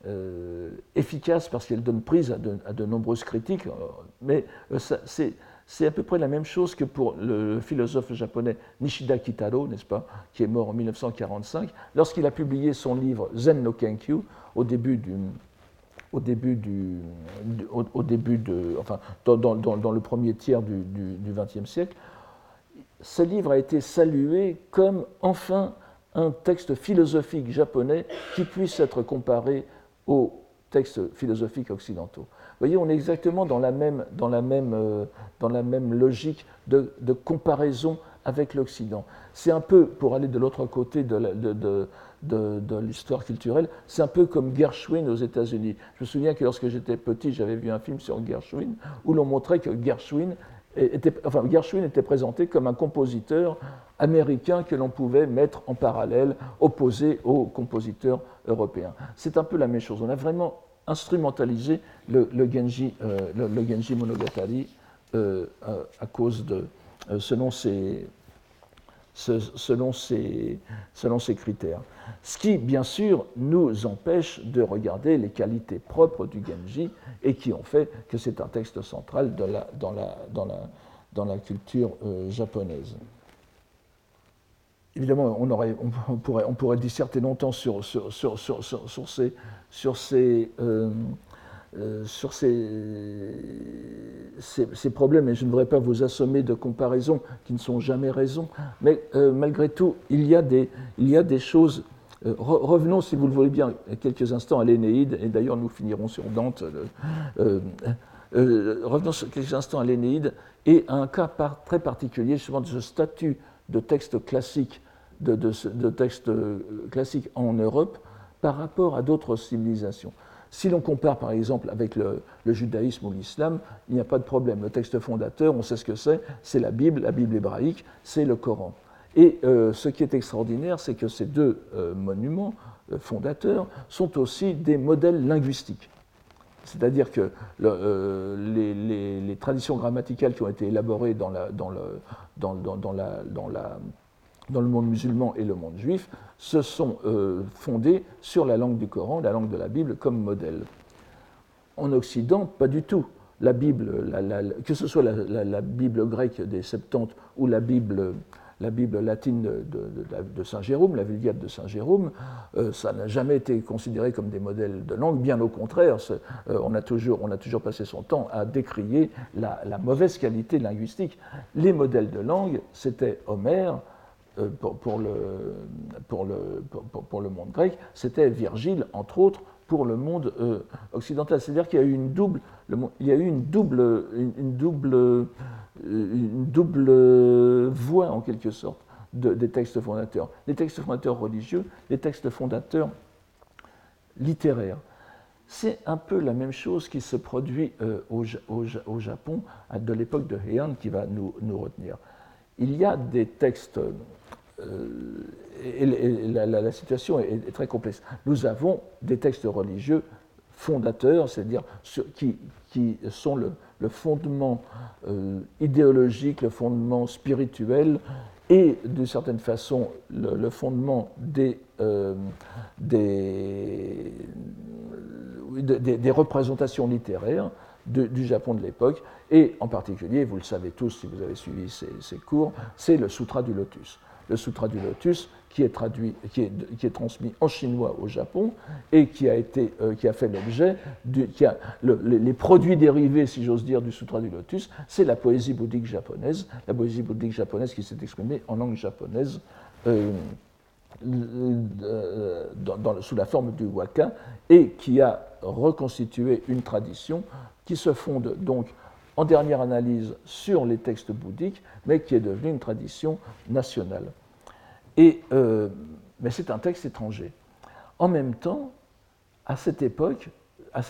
euh, efficace parce qu'elle donne prise à de, nombreuses critiques, mais c'est c'est à peu près la même chose que pour le philosophe japonais Nishida Kitaro, n'est-ce pas, qui est mort en 1945, lorsqu'il a publié son livre Zen no Kenkyu au début du, au début du, au, début de, enfin, dans, le premier tiers du XXe siècle, ce livre a été salué comme enfin un texte philosophique japonais qui puisse être comparé aux textes philosophiques occidentaux. Vous voyez, on est exactement dans la même, dans la même, euh, dans la même logique de, comparaison avec l'Occident. C'est un peu, pour aller de l'autre côté de, de, l'histoire culturelle, c'est un peu comme Gershwin aux États-Unis. Je me souviens que lorsque j'étais petit, j'avais vu un film sur Gershwin où l'on montrait que Gershwin était, enfin, Gershwin était présenté comme un compositeur américain que l'on pouvait mettre en parallèle, opposé aux compositeurs européens. C'est un peu la même chose. On a vraiment instrumentaliser le, Genji, euh, le, Monogatari euh, à, cause de, euh, selon ses, selon, ses, selon ses critères. Ce qui, bien sûr, nous empêche de regarder les qualités propres du Genji et qui ont fait que c'est un texte central de la, dans, la, dans, la, dans la culture japonaise évidemment, on, aurait, on, pourrait, on pourrait disserter longtemps sur, sur, sur, sur ces, sur ces, euh, euh, sur ces, problèmes, et je ne voudrais pas vous assommer de comparaisons qui ne sont jamais raison, mais euh, malgré tout, il y a des, choses. revenons, si vous le voulez bien, quelques instants à l'Énéide, et d'ailleurs nous finirons sur Dante. revenons quelques instants à l'Énéide et à un cas très particulier, justement de ce statut de texte classique, de, de texte classique en Europe, par rapport à d'autres civilisations. Si l'on compare par exemple avec le, judaïsme ou l'islam, il n'y a pas de problème. Le texte fondateur, on sait ce que c'est, c'est la Bible, la Bible hébraïque, c'est le Coran. Et euh, ce qui est extraordinaire, c'est que ces deux euh, monuments euh, fondateurs sont aussi des modèles linguistiques. C'est-à-dire que les, traditions grammaticales qui ont été élaborées dans, la, dans, le, dans, dans la, dans le monde musulman et le monde juif se sont euh, fondés sur la langue du Coran, la langue de la Bible, comme modèle. En Occident, pas du tout. La Bible, que ce soit la, Bible grecque des Septante ou la Bible, la Bible latine de, Saint Jérôme, la Vulgate de Saint Jérôme, euh, ça n'a jamais été considéré comme des modèles de langue. Bien au contraire, euh, on, a toujours, on, a toujours, passé son temps à décrier la, mauvaise qualité linguistique. Les modèles de langue, c'était Homère, euh, pour, le, pour, le, pour, le, monde grec, c'était Virgile, entre autres, pour le monde euh, occidental. C'est-à-dire qu'il y a eu une double, il y a eu une double, une, double, euh, une double voie, en quelque sorte, des textes fondateurs. Les textes fondateurs religieux, les textes fondateurs littéraires. C'est un peu la même chose qui se produit au, au, Japon de l'époque de Heian qui va nous, nous retenir. Il y a des textes euh, et, la, situation est, très complexe. Nous avons des textes religieux fondateurs, c'est-à-dire qui, sont le, fondement euh, idéologique, le fondement spirituel et d'une certaine façon le, fondement des, euh, des, représentations littéraires du Japon de l'époque, et en particulier, vous le savez tous si vous avez suivi ces, ces cours, c'est le Sutra du Lotus le Sutra du Lotus, qui est, traduit, qui est, qui est transmis en chinois au Japon et qui a, été, euh, qui a fait l'objet, les, produits dérivés, si j'ose dire, du Sutra du Lotus, c'est la poésie bouddhique japonaise, la poésie bouddhique japonaise qui s'est exprimée en langue japonaise euh, sous la forme du waka et qui a reconstitué une tradition qui se fonde donc en dernière analyse sur les textes bouddhiques, mais qui est devenu une tradition nationale. Euh, mais c'est un texte étranger. En même temps, à cette époque, à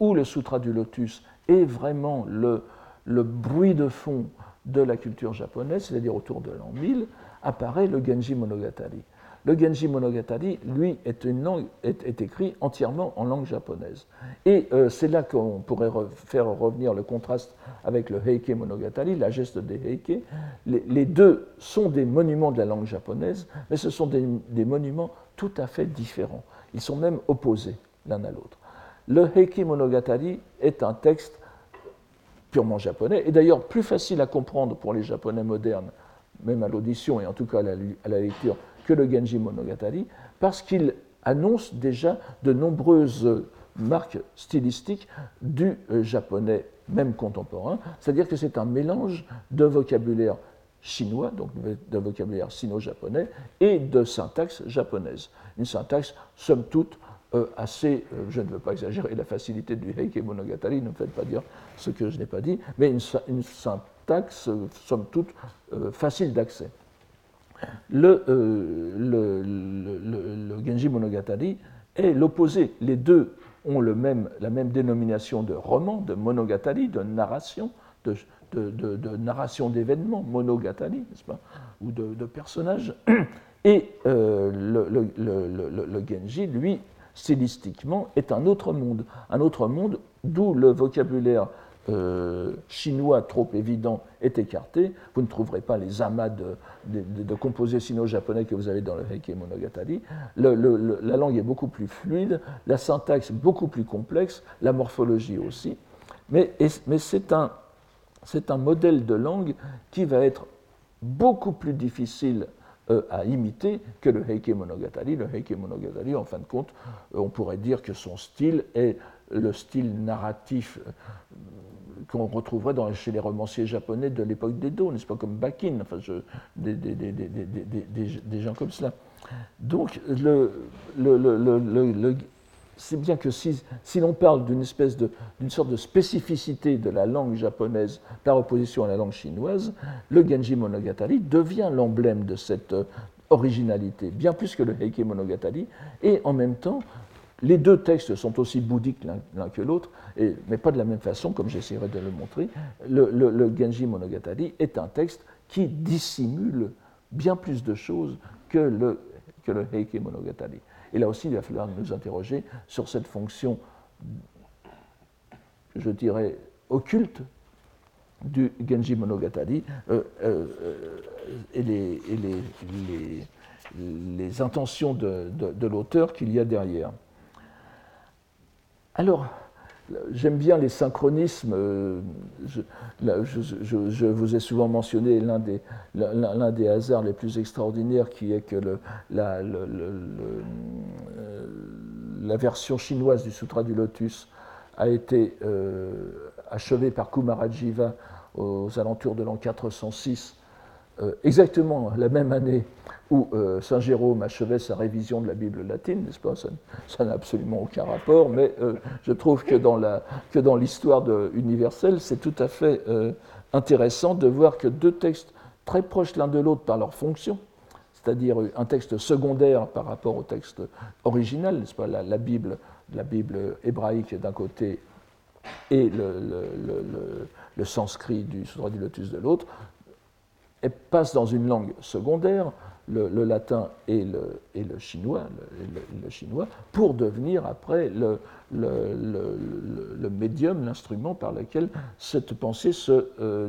où le Sutra du Lotus est vraiment le, le bruit de fond de la culture japonaise, c'est-à-dire autour de l'an 1000, apparaît le Genji Monogatari. Le Genji Monogatari, lui, est, écrit entièrement en langue japonaise. Et euh, c'est là qu'on pourrait faire revenir le contraste avec le Heike Monogatari, la geste des Heike. Les, deux sont des monuments de la langue japonaise, mais ce sont des monuments tout à fait différents. Ils sont même opposés l'un à l'autre. Le Heike Monogatari est un texte purement japonais, et d'ailleurs plus facile à comprendre pour les japonais modernes, même à l'audition et en tout cas à la, lecture, que le Genji Monogatari, parce qu'il annonce déjà de nombreuses marques stylistiques du euh, japonais, même contemporain, c'est-à-dire que c'est un mélange de vocabulaire chinois, donc de vocabulaire sino-japonais, et de syntaxe japonaise. Une syntaxe, somme toute, euh, assez, euh, je ne veux pas exagérer la facilité du Heike Monogatari, ne me faites pas dire ce que je n'ai pas dit, mais une, syntaxe, somme toute, facile d'accès. Le, le, Genji Monogatari est l'opposé. Les deux ont le même, la même dénomination de roman, de monogatari, de narration, de, narration d'événements, monogatari, ou de, personnages. *clears throat* Et le, le, Genji, lui, stylistiquement, est un autre monde. Un autre monde d'où le vocabulaire euh, chinois trop évident est écarté. Vous ne trouverez pas les amas de, de, composés sino-japonais que vous avez dans le Heike Monogatari. la langue est beaucoup plus fluide, la syntaxe beaucoup plus complexe, la morphologie aussi. Mais, mais c'est un, un modèle de langue qui va être beaucoup plus difficile euh, à imiter que le Heike Monogatari. Le Heike Monogatari, en fin de compte, euh, on pourrait dire que son style est le style narratif qu'on retrouverait chez les romanciers japonais de l'époque d'Edo, n'est-ce pas, comme Bakin, enfin, des, gens comme cela. Donc, c'est bien que si, si l'on parle d'une d'une sorte de spécificité de la langue japonaise par opposition à la langue chinoise, le Genji Monogatari devient l'emblème de cette euh, originalité, bien plus que le Heike Monogatari, et en même temps, les deux textes sont aussi bouddhiques l'un que l'autre, mais pas de la même façon, comme j'essaierai de le montrer. Le, Genji Monogatari est un texte qui dissimule bien plus de choses que le, Heike Monogatari. Et là aussi, il va falloir nous interroger sur cette fonction, je dirais, occulte du Genji Monogatari euh, euh, et, les, les, intentions de, de l'auteur qu'il y a derrière. Alors, J'aime bien les synchronismes. Euh, je, vous ai souvent mentionné l'un des, des, hasards les plus extraordinaires qui est que euh, la, version chinoise du Sutra du Lotus a été euh, achevée par Kumarajiva aux alentours de l'an 406 euh, exactement la même année où euh, Saint Jérôme achevait sa révision de la Bible latine, n'est-ce pas? Ça n'a absolument aucun rapport, mais euh, je trouve que dans l'histoire universelle, c'est tout à fait intéressant de voir que deux textes très proches l'un de l'autre par leur fonction, c'est-à-dire un texte secondaire par rapport au texte original, n'est-ce pas? La, Bible, la Bible hébraïque d'un côté et le, sanskrit du Sutra du Lotus de l'autre, passe dans une langue secondaire, le, latin et le, chinois, le, chinois, pour devenir après le, médium, l'instrument par lequel cette pensée euh,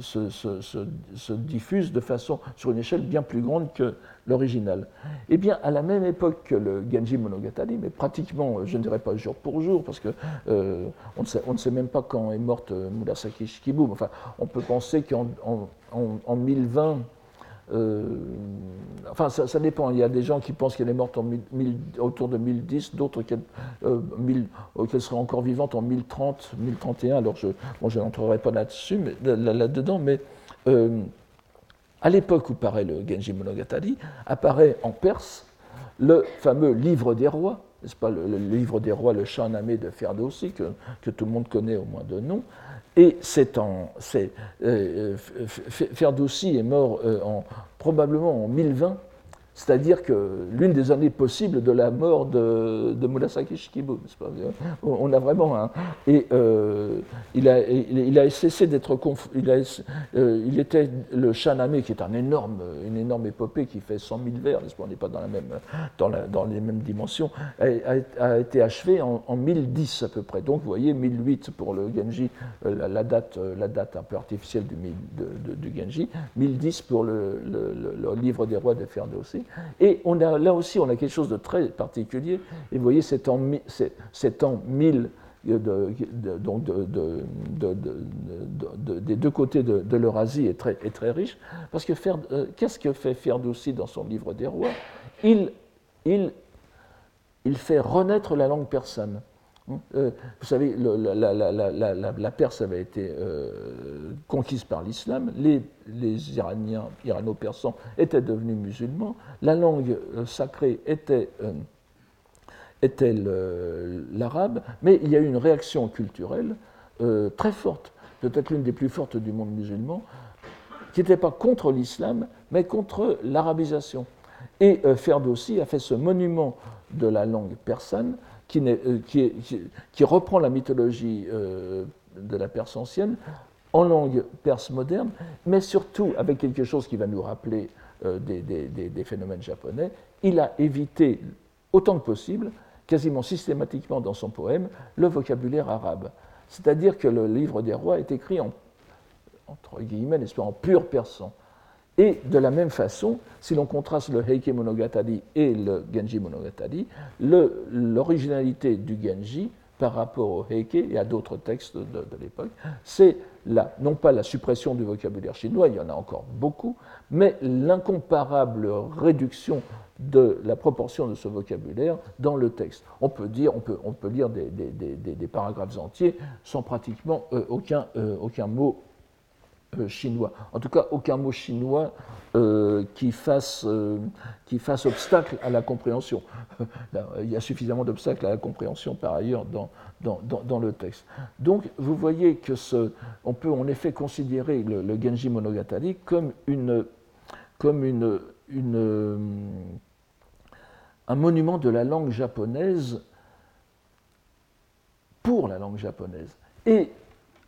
se, se, diffuse de façon sur une échelle bien plus grande que l'original. Eh bien, à la même époque que le Genji Monogatari, mais pratiquement, je ne dirais pas jour pour jour, parce qu'on euh, ne, sait, on ne sait même pas quand est morte euh, Murasaki Shikibu, enfin, on peut penser qu'en en, 1020, euh, enfin, ça, dépend. Il y a des gens qui pensent qu'elle est morte en autour de 1010, d'autres qu'elle euh, euh serait encore vivante en 1030, 1031. Alors, je, je n'entrerai pas là-dessus, là-dedans, mais euh, à l'époque où paraît le Genji Monogatari, apparaît en Perse le fameux livre des rois, n'est-ce pas, le, livre des rois, le Shahnameh de Ferdowsi, que, tout le monde connaît au moins de nom. Et c'est en, c'est, Ferdowsi est mort en, probablement en 1020 c'est-à-dire que l'une des années possibles de la mort de, de Murasaki Shikibu, on a vraiment un. Et euh, il, a, il, a, cessé d'être. Il, euh, il, était le Shaname, qui est un énorme, une énorme épopée qui fait 100 000 vers, on n'est pas dans, la même, dans, les mêmes dimensions, a, été achevé en, en, 1010 à peu près. Donc vous voyez, 1008 pour le Genji, euh, la, date, la date un peu artificielle du, du Genji, 1010 pour le, livre des rois de Et on a, là aussi, on a quelque chose de très particulier. Et vous voyez, en, 1000 donc des deux côtés de, l'Eurasie est très, riche. Parce que euh, qu'est-ce que fait Ferdowsi dans son livre des rois? Il fait renaître la langue persane. Euh, vous savez, la, Perse avait été euh, conquise par l'islam, les, Iraniens, irano-persans étaient devenus musulmans, la langue euh, sacrée était, était l'arabe, mais il y a eu une réaction culturelle très forte, peut-être l'une des plus fortes du monde musulman, qui n'était pas contre l'islam, mais contre l'arabisation. Et Ferdowsi a fait ce monument de la langue persane euh, qui, reprend la mythologie euh, de la Perse ancienne en langue perse moderne, mais surtout avec quelque chose qui va nous rappeler euh, des, phénomènes japonais. Il a évité autant que possible, quasiment systématiquement dans son poème, le vocabulaire arabe. C'est-à-dire que le livre des rois est écrit en, entre guillemets, en pur persan. Et de la même façon, si l'on contraste le Heike Monogatari et le Genji Monogatari, l'originalité du Genji par rapport au Heike et à d'autres textes de, l'époque, c'est non pas la suppression du vocabulaire chinois, il y en a encore beaucoup, mais l'incomparable réduction de la proportion de ce vocabulaire dans le texte. On peut, dire, on peut, on peut lire des, paragraphes entiers sans pratiquement euh, aucun, euh, aucun mot chinois. En tout cas, aucun mot chinois euh, qui, fasse, euh, qui fasse obstacle à la compréhension. *laughs* Il y a suffisamment d'obstacles à la compréhension par ailleurs dans, dans, dans, le texte. Donc, vous voyez que ce, on peut en effet considérer le, Genji Monogatari comme, une, comme une, un monument de la langue japonaise pour la langue japonaise. Et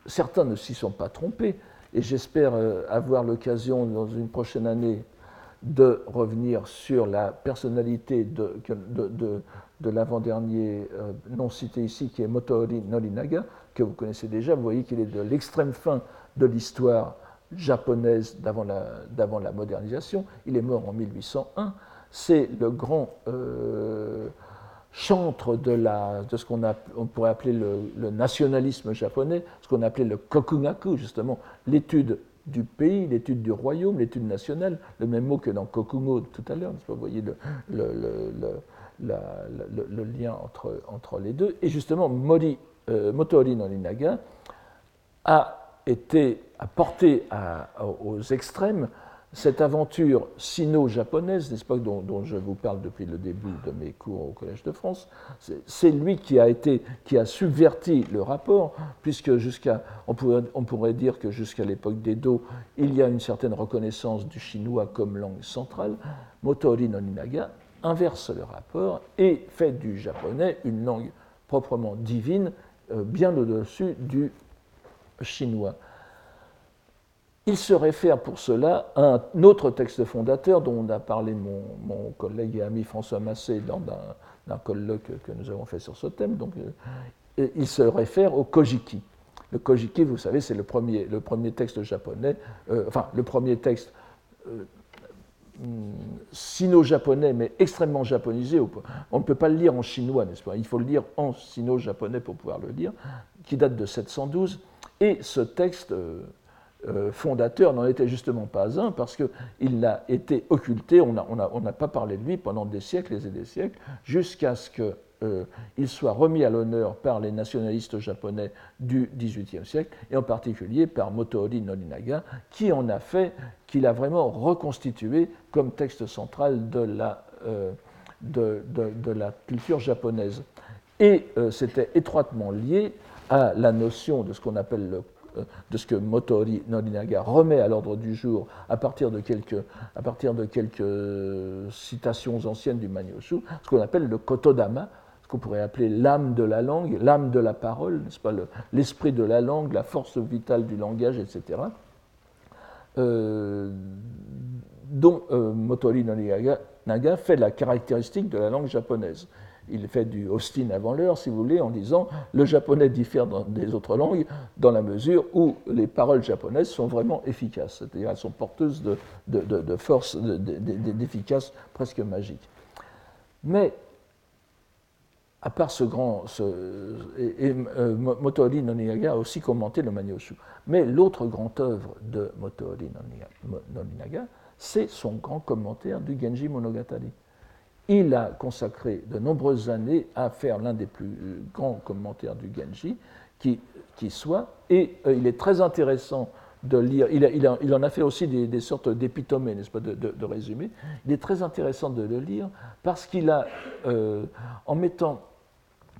certains ne s'y sont pas trompés et j'espère euh, avoir l'occasion dans une prochaine année de revenir sur la personnalité de, de, de, l'avant-dernier euh, non cité ici, qui est Motoori Norinaga, que vous connaissez déjà. Vous voyez qu'il est de l'extrême fin de l'histoire japonaise d'avant la, la, modernisation. Il est mort en 1801. C'est le grand euh, chantre de, la, de ce qu'on on pourrait appeler le, nationalisme japonais, ce qu'on appelait le kokugaku, justement, l'étude du pays, l'étude du royaume, l'étude nationale, le même mot que dans kokugo tout à l'heure, vous voyez le, le, lien entre, entre les deux. Et justement, Mori, euh, Motori a été a porté aux extrêmes cette aventure sino-japonaise, n'est-ce pas, dont, je vous parle depuis le début de mes cours au Collège de France, c'est lui qui a, subverti le rapport, puisque jusqu'à, on pourrait, dire que jusqu'à l'époque d'Edo, il y a une certaine reconnaissance du chinois comme langue centrale. Motori Noninaga inverse le rapport et fait du japonais une langue proprement divine, euh, bien au-dessus du chinois. Il se réfère pour cela à un autre texte fondateur dont on a parlé mon, collègue et ami François Massé dans un, colloque que nous avons fait sur ce thème. Donc, euh, il se réfère au Kojiki. Le Kojiki, vous savez, c'est le premier, texte japonais, euh, enfin le premier texte euh, sino-japonais, mais extrêmement japonisé. On ne peut pas le lire en chinois, n'est-ce pas? Il faut le lire en sino-japonais pour pouvoir le lire, qui date de 712. Et ce texte euh, fondateur n'en était justement pas un parce qu'il a été occulté, on n'a pas parlé de lui pendant des siècles et des siècles, jusqu'à ce qu'il euh, soit remis à l'honneur par les nationalistes japonais du XVIIIe siècle, et en particulier par Motoori Norinaga, qui en a fait, qu'il a vraiment reconstitué comme texte central de la, euh, de, la culture japonaise. Et c'était étroitement lié à la notion de ce qu'on appelle le de ce que Motori Norinaga remet à l'ordre du jour à partir de quelques, à partir de quelques citations anciennes du Manyoshu, ce qu'on appelle le Kotodama, ce qu'on pourrait appeler l'âme de la langue, l'âme de la parole, n'est-ce pas, l'esprit de la langue, la force vitale du langage, etc. Euh, dont euh, Motori Norinaga fait la caractéristique de la langue japonaise il fait du Austin avant l'heure, si vous voulez, en disant le japonais diffère des autres langues dans la mesure où les paroles japonaises sont vraiment efficaces, c'est-à-dire elles sont porteuses de, force, d'efficace presque magique. Mais, à part ce grand. Ce, et, euh, Noniaga a aussi commenté le Manyoshu. Mais l'autre grande œuvre de Motori Noninaga, c'est son grand commentaire du Genji Monogatari il a consacré de nombreuses années à faire l'un des plus grands commentaires du Genji qui, soit, et euh, il est très intéressant de lire, il, il, en a fait aussi des, sortes d'épitomées, n'est-ce pas, de, de, résumés, il est très intéressant de le lire parce qu'il a, euh, en mettant,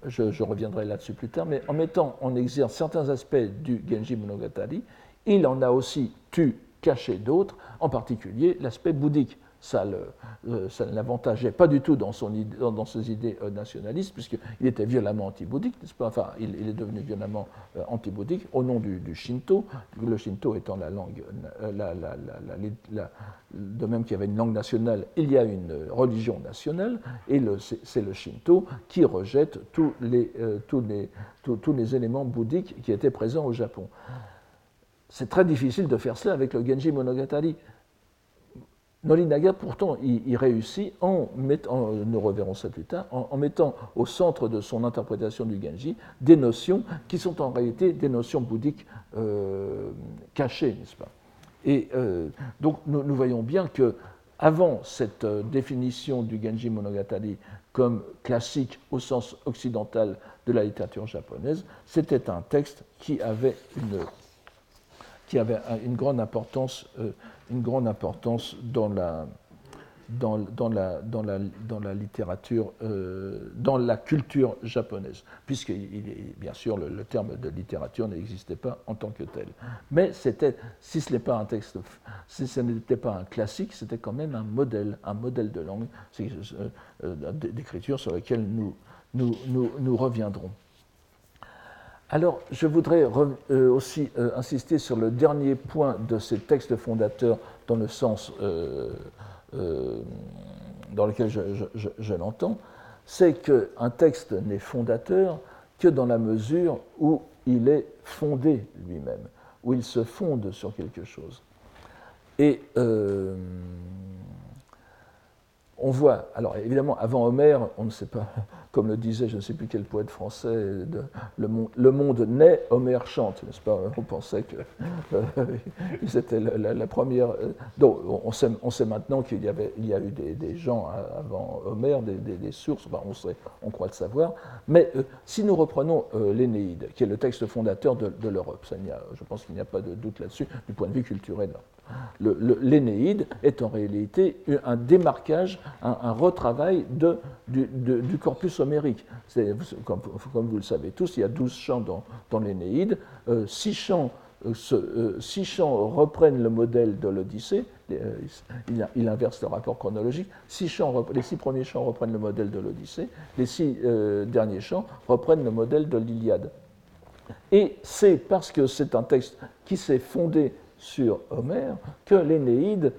je, reviendrai là-dessus plus tard, mais en mettant en exergue certains aspects du Genji Monogatari, il en a aussi tu caché d'autres, en particulier l'aspect bouddhique ça, ne l'avantageait pas du tout dans, ses idées euh, nationalistes, puisqu'il était violemment anti-bouddhique, n'est-ce pas? Enfin, il, est devenu violemment euh, anti-bouddhique au nom du, Shinto, le Shinto étant la langue, euh, de même qu'il y avait une langue nationale, il y a une religion nationale, et c'est le Shinto qui rejette tous les éléments bouddhiques qui étaient présents au Japon. C'est très difficile de faire cela avec le Genji Monogatari. Norinaga, pourtant, il, réussit en mettant, nous reverrons ça plus tard, en, mettant au centre de son interprétation du Genji des notions qui sont en réalité des notions bouddhiques euh, cachées, n'est-ce pas? Et euh, donc, nous, voyons bien que avant cette euh, définition du Genji Monogatari comme classique au sens occidental de la littérature japonaise, c'était un texte qui avait une grande importance une grande importance dans la, dans, dans, la, dans, la, dans la, littérature, euh, dans la culture japonaise, puisque bien sûr le, terme de littérature n'existait pas en tant que tel. Mais c'était, si ce n'est pas un texte, si ce n'était pas un classique, c'était quand même un modèle, un modèle de langue, euh, euh, d'écriture sur lequel nous, nous, nous, nous reviendrons. Alors, je voudrais euh, aussi euh, insister sur le dernier point de ces textes fondateurs dans le sens euh, dans lequel je, l'entends, c'est qu'un texte n'est fondateur que dans la mesure où il est fondé lui-même, où il se fonde sur quelque chose. Et on voit, alors évidemment, avant Homère, on ne sait pas, comme le disait je ne sais plus quel poète français, le, monde, naît, Homère chante, pas On pensait que euh, *laughs* la, première. Euh, donc on sait, maintenant qu'il y, avait, il y a eu des, gens avant Homère, des, sources, on, sait, on croit le savoir. Mais euh, si nous reprenons l'Énéide, qui est le texte fondateur de, l'Europe, je pense qu'il n'y a pas de doute là-dessus du point de vue culturel. L'Énéide est en réalité un démarquage, un, retravail de, du, corpus Comme, vous le savez tous, il y a 12 chants dans, l'Énéide. Euh, six, chants, euh, euh, six chants reprennent le modèle de l'Odyssée. Il, inverse le rapport chronologique. Six chants, les six premiers chants reprennent le modèle de l'Odyssée. Les six derniers chants reprennent le modèle de l'Iliade. Et c'est parce que c'est un texte qui s'est fondé sur Homère que l'Énéide,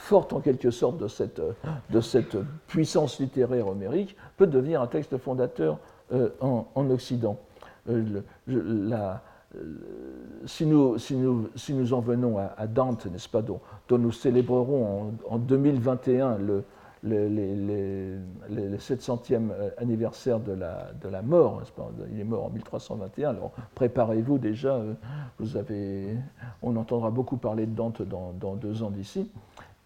forte en quelque sorte de cette, de cette puissance littéraire homérique, peut devenir un texte fondateur euh, en, Occident. Euh, euh, si, nous, si, nous, si, nous, en venons à, Dante, n'est-ce pas, dont, nous célébrerons en, en 2021 le, le, 700e euh, anniversaire de la, de la mort. Il est mort en 1321, alors préparez-vous déjà, vous avez, on entendra beaucoup parler de Dante dans, deux ans d'ici.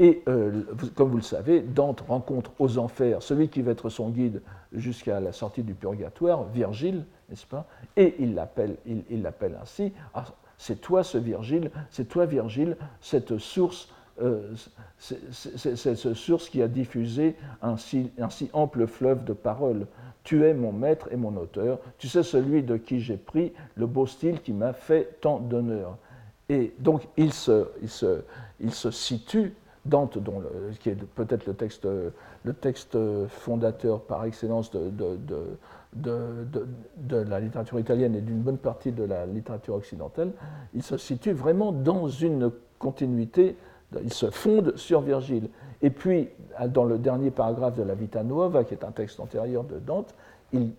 Et euh, comme vous le savez, Dante rencontre aux enfers celui qui va être son guide jusqu'à la sortie du purgatoire, Virgile, n'est-ce pas? Et il l'appelle il, ainsi. Ah, c'est toi ce Virgile, c'est toi Virgile, cette source c'est cette source qui a diffusé un si, ample fleuve de paroles. Tu es mon maître et mon auteur, tu sais celui de qui j'ai pris le beau style qui m'a fait tant d'honneur. Et donc il il il se situe, Dante, dont qui est peut-être le texte, le texte fondateur par excellence de, de, de, la littérature italienne et d'une bonne partie de la littérature occidentale, il se situe vraiment dans une continuité, il se fonde sur Virgile. Et puis, dans le dernier paragraphe de la Vita Nuova, qui est un texte antérieur de Dante,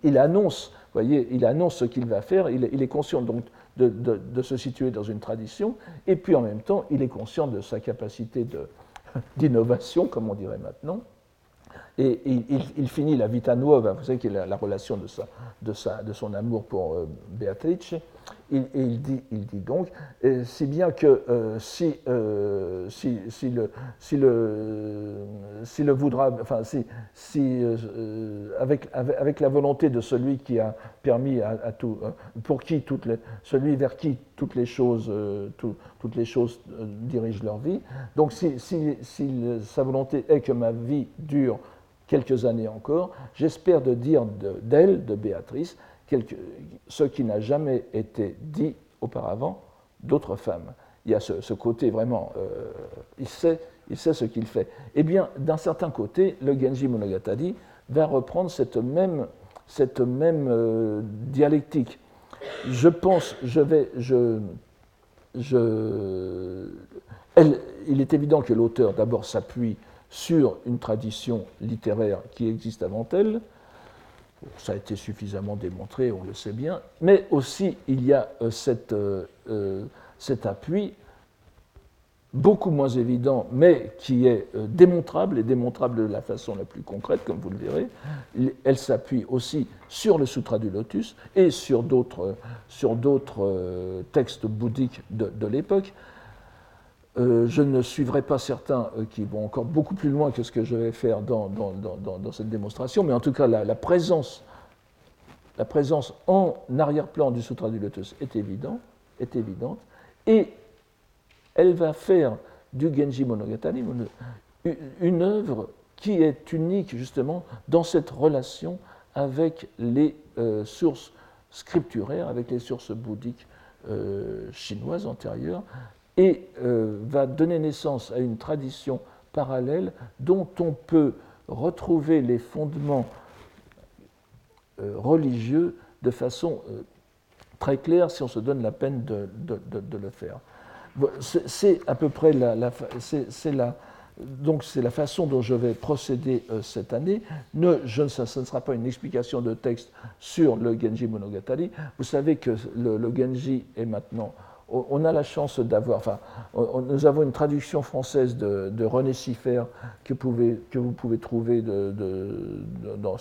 il, annonce, voyez, il annonce ce qu'il va faire, il, il, est conscient donc de, se situer dans une tradition, et puis en même temps, il est conscient de sa capacité *laughs* d'innovation, comme on dirait maintenant, et il, finit la Vita Nuova, vous savez, qui est la, relation de, sa, de, sa, son amour pour euh, Beatrice. Il, il dit, donc, si bien que euh, si, euh, si, si, le, si, le, si le voudra, enfin, si, si avec, avec, la volonté de celui qui a permis à, tout, pour qui toutes les, celui vers qui toutes les choses, toutes les choses dirigent leur vie. Donc, si, si, si sa volonté est que ma vie dure quelques années encore, j'espère de dire d'elle, de, Béatrice, ce qui n'a jamais été dit auparavant d'autres femmes. Il y a ce, côté vraiment, euh, il, sait, ce qu'il fait. Eh bien, d'un certain côté, le Genji Monogatari va reprendre cette même, euh, dialectique. Je pense, je vais, il est évident que l'auteur d'abord s'appuie sur une tradition littéraire qui existe avant elle. Ça a été suffisamment démontré, on le sait bien. Mais aussi, il y a euh, cette, euh, euh, cet appui beaucoup moins évident, mais qui est démontrable, et démontrable de la façon la plus concrète, comme vous le verrez. Elle s'appuie aussi sur le Sutra du Lotus et sur d'autres textes bouddhiques de, de l'époque. Euh, je ne suivrai pas certains euh, qui vont encore beaucoup plus loin que ce que je vais faire dans, cette démonstration, mais en tout cas, la, présence, en arrière-plan du Sutra du Lotus est, évident, est évidente, et elle va faire du Genji Monogatari une, une œuvre qui est unique justement dans cette relation avec les euh, sources scripturaires, avec les sources bouddhiques chinoises antérieures, et euh, va donner naissance à une tradition parallèle dont on peut retrouver les fondements euh, religieux de façon euh, très claire si on se donne la peine de, le faire. C'est à peu près la, la, donc la façon dont je vais procéder cette année. Ne, je, ça, ne sera pas une explication de texte sur le Genji Monogatari. Vous savez que le Genji est maintenant on a la chance d'avoir, enfin, nous avons une traduction française de, René Siffer que, vous pouvez trouver dans,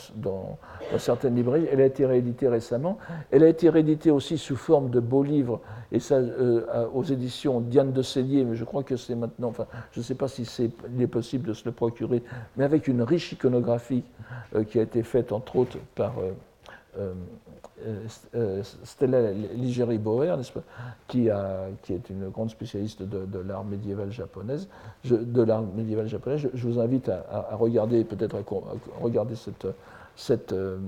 certaines librairies. Elle a été rééditée récemment. Elle a été rééditée aussi sous forme de beaux livres, et ça euh, aux éditions Diane de Cellier, mais je crois que c'est maintenant, enfin, je ne sais pas si est possible de se le procurer, mais avec une riche iconographie euh, qui a été faite entre autres par. Euh, euh, euh, Stella Ligeri-Bauer, qui, qui, est une grande spécialiste de, l'art médiéval japonaise. de l'art médiéval japonais, je, vous invite à, regarder peut-être regarder cette, cette euh,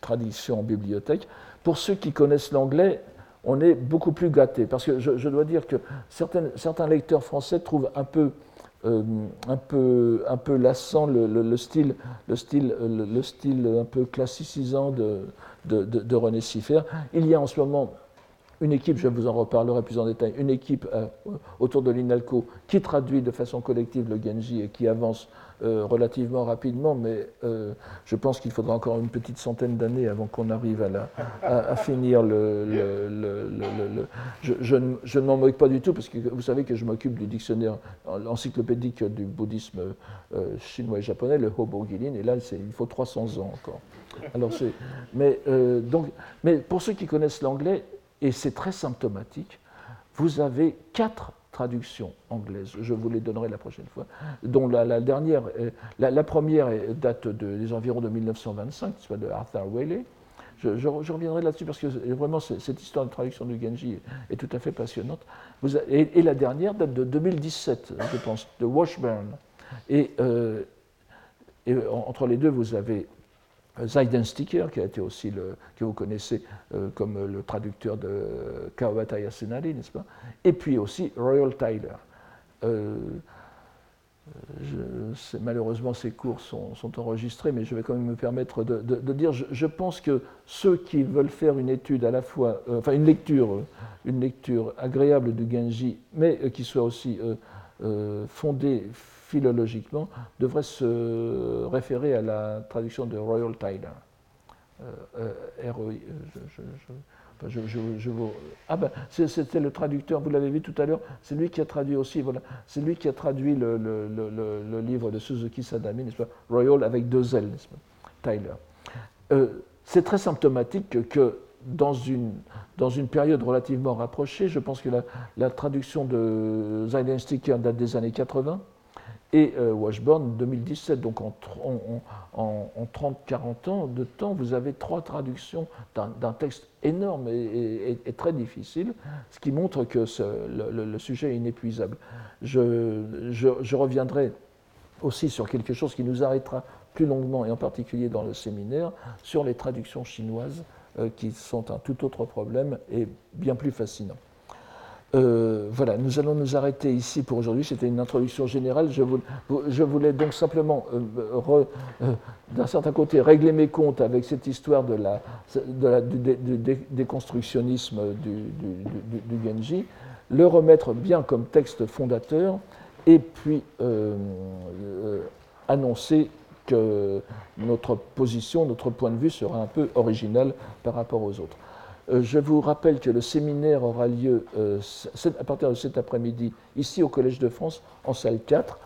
tradition en bibliothèque. Pour ceux qui connaissent l'anglais, on est beaucoup plus gâté, parce que je, dois dire que certains lecteurs français trouvent un peu un, peu, un peu lassant le, style, le, style, le, style un peu classicisant de, de, René Siffer. Il y a en ce moment une équipe, je vous en reparlerai plus en détail, une équipe euh, autour de l'INALCO qui traduit de façon collective le Genji et qui avance euh, relativement rapidement, mais euh, je pense qu'il faudra encore une petite centaine d'années avant qu'on arrive à, finir le. je, ne m'en moque pas du tout, parce que vous savez que je m'occupe du dictionnaire encyclopédique du bouddhisme chinois et japonais, le Hobo Gilin, et là, il faut 300 ans encore. Alors mais, euh, donc, mais pour ceux qui connaissent l'anglais, et c'est très symptomatique, vous avez quatre traductions anglaises. Je vous les donnerai la prochaine fois. Dont la, dernière, la, première date de, des environs de 1925, soit de Arthur Waley. je, reviendrai là-dessus parce que vraiment cette histoire de traduction du Genji est, tout à fait passionnante. et, la dernière date de 2017, je pense, de Washburn. Et, euh, et entre les deux, vous avez Sticker, qui a été aussi le, que vous connaissez euh, comme le traducteur de Kawabata Yasunari, n'est-ce pas? Et puis aussi Royal Tyler. Euh, malheureusement, ces cours sont, enregistrés, mais je vais quand même me permettre de, dire, je, pense que ceux qui veulent faire une étude à la fois, euh, enfin une lecture, une lecture agréable du Genji, mais qui soit aussi fondée philologiquement, devrait se référer à la traduction de Royal Tyler. Euh, ah ben, c'était le traducteur, vous l'avez vu tout à l'heure, c'est lui qui a traduit aussi, voilà, c'est lui qui a traduit le, livre de Suzuki Sadami, Royal avec deux L, Tyler. Euh, c'est très symptomatique que dans une, dans une période relativement rapprochée, je pense que la, traduction de Sticker date des années 80, et euh, Washburn 2017. Donc en, en, 30-40 ans de temps, vous avez trois traductions d'un texte énorme et, très difficile, ce qui montre que le, sujet est inépuisable. Je, reviendrai aussi sur quelque chose qui nous arrêtera plus longuement, et en particulier dans le séminaire, sur les traductions chinoises, euh, qui sont un tout autre problème et bien plus fascinant. Euh, voilà, nous allons nous arrêter ici pour aujourd'hui. C'était une introduction générale. Je, voulais donc simplement, euh, euh, d'un certain côté, régler mes comptes avec cette histoire de la, du, déconstructionnisme du, Genji, le remettre bien comme texte fondateur, et puis annoncer que notre position, notre point de vue sera un peu original par rapport aux autres. Euh, je vous rappelle que le séminaire aura lieu euh, à partir de cet après-midi ici au Collège de France en salle 4.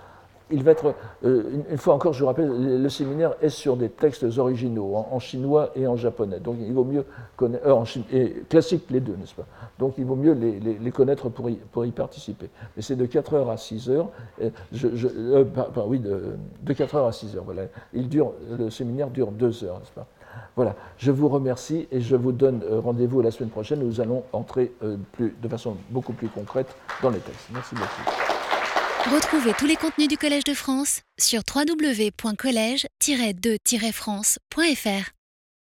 Il va être, euh, une, fois encore, je vous rappelle, le, séminaire est sur des textes originaux, en, chinois et en japonais. Donc il vaut mieux connaître, en classique les deux, n'est-ce pas? Donc il vaut mieux les, connaître pour y, pour y, participer. Mais c'est de 4h à 6h. Je, oui, de, de 4h à 6h. Voilà. Il dure, le séminaire dure 2 heures, n'est-ce pas? Voilà, je vous remercie et je vous donne euh, rendez-vous la semaine prochaine. Nous allons entrer euh, de façon beaucoup plus concrète dans les textes. Merci beaucoup. Retrouvez tous les contenus du Collège de France sur www.colège-2-france.fr.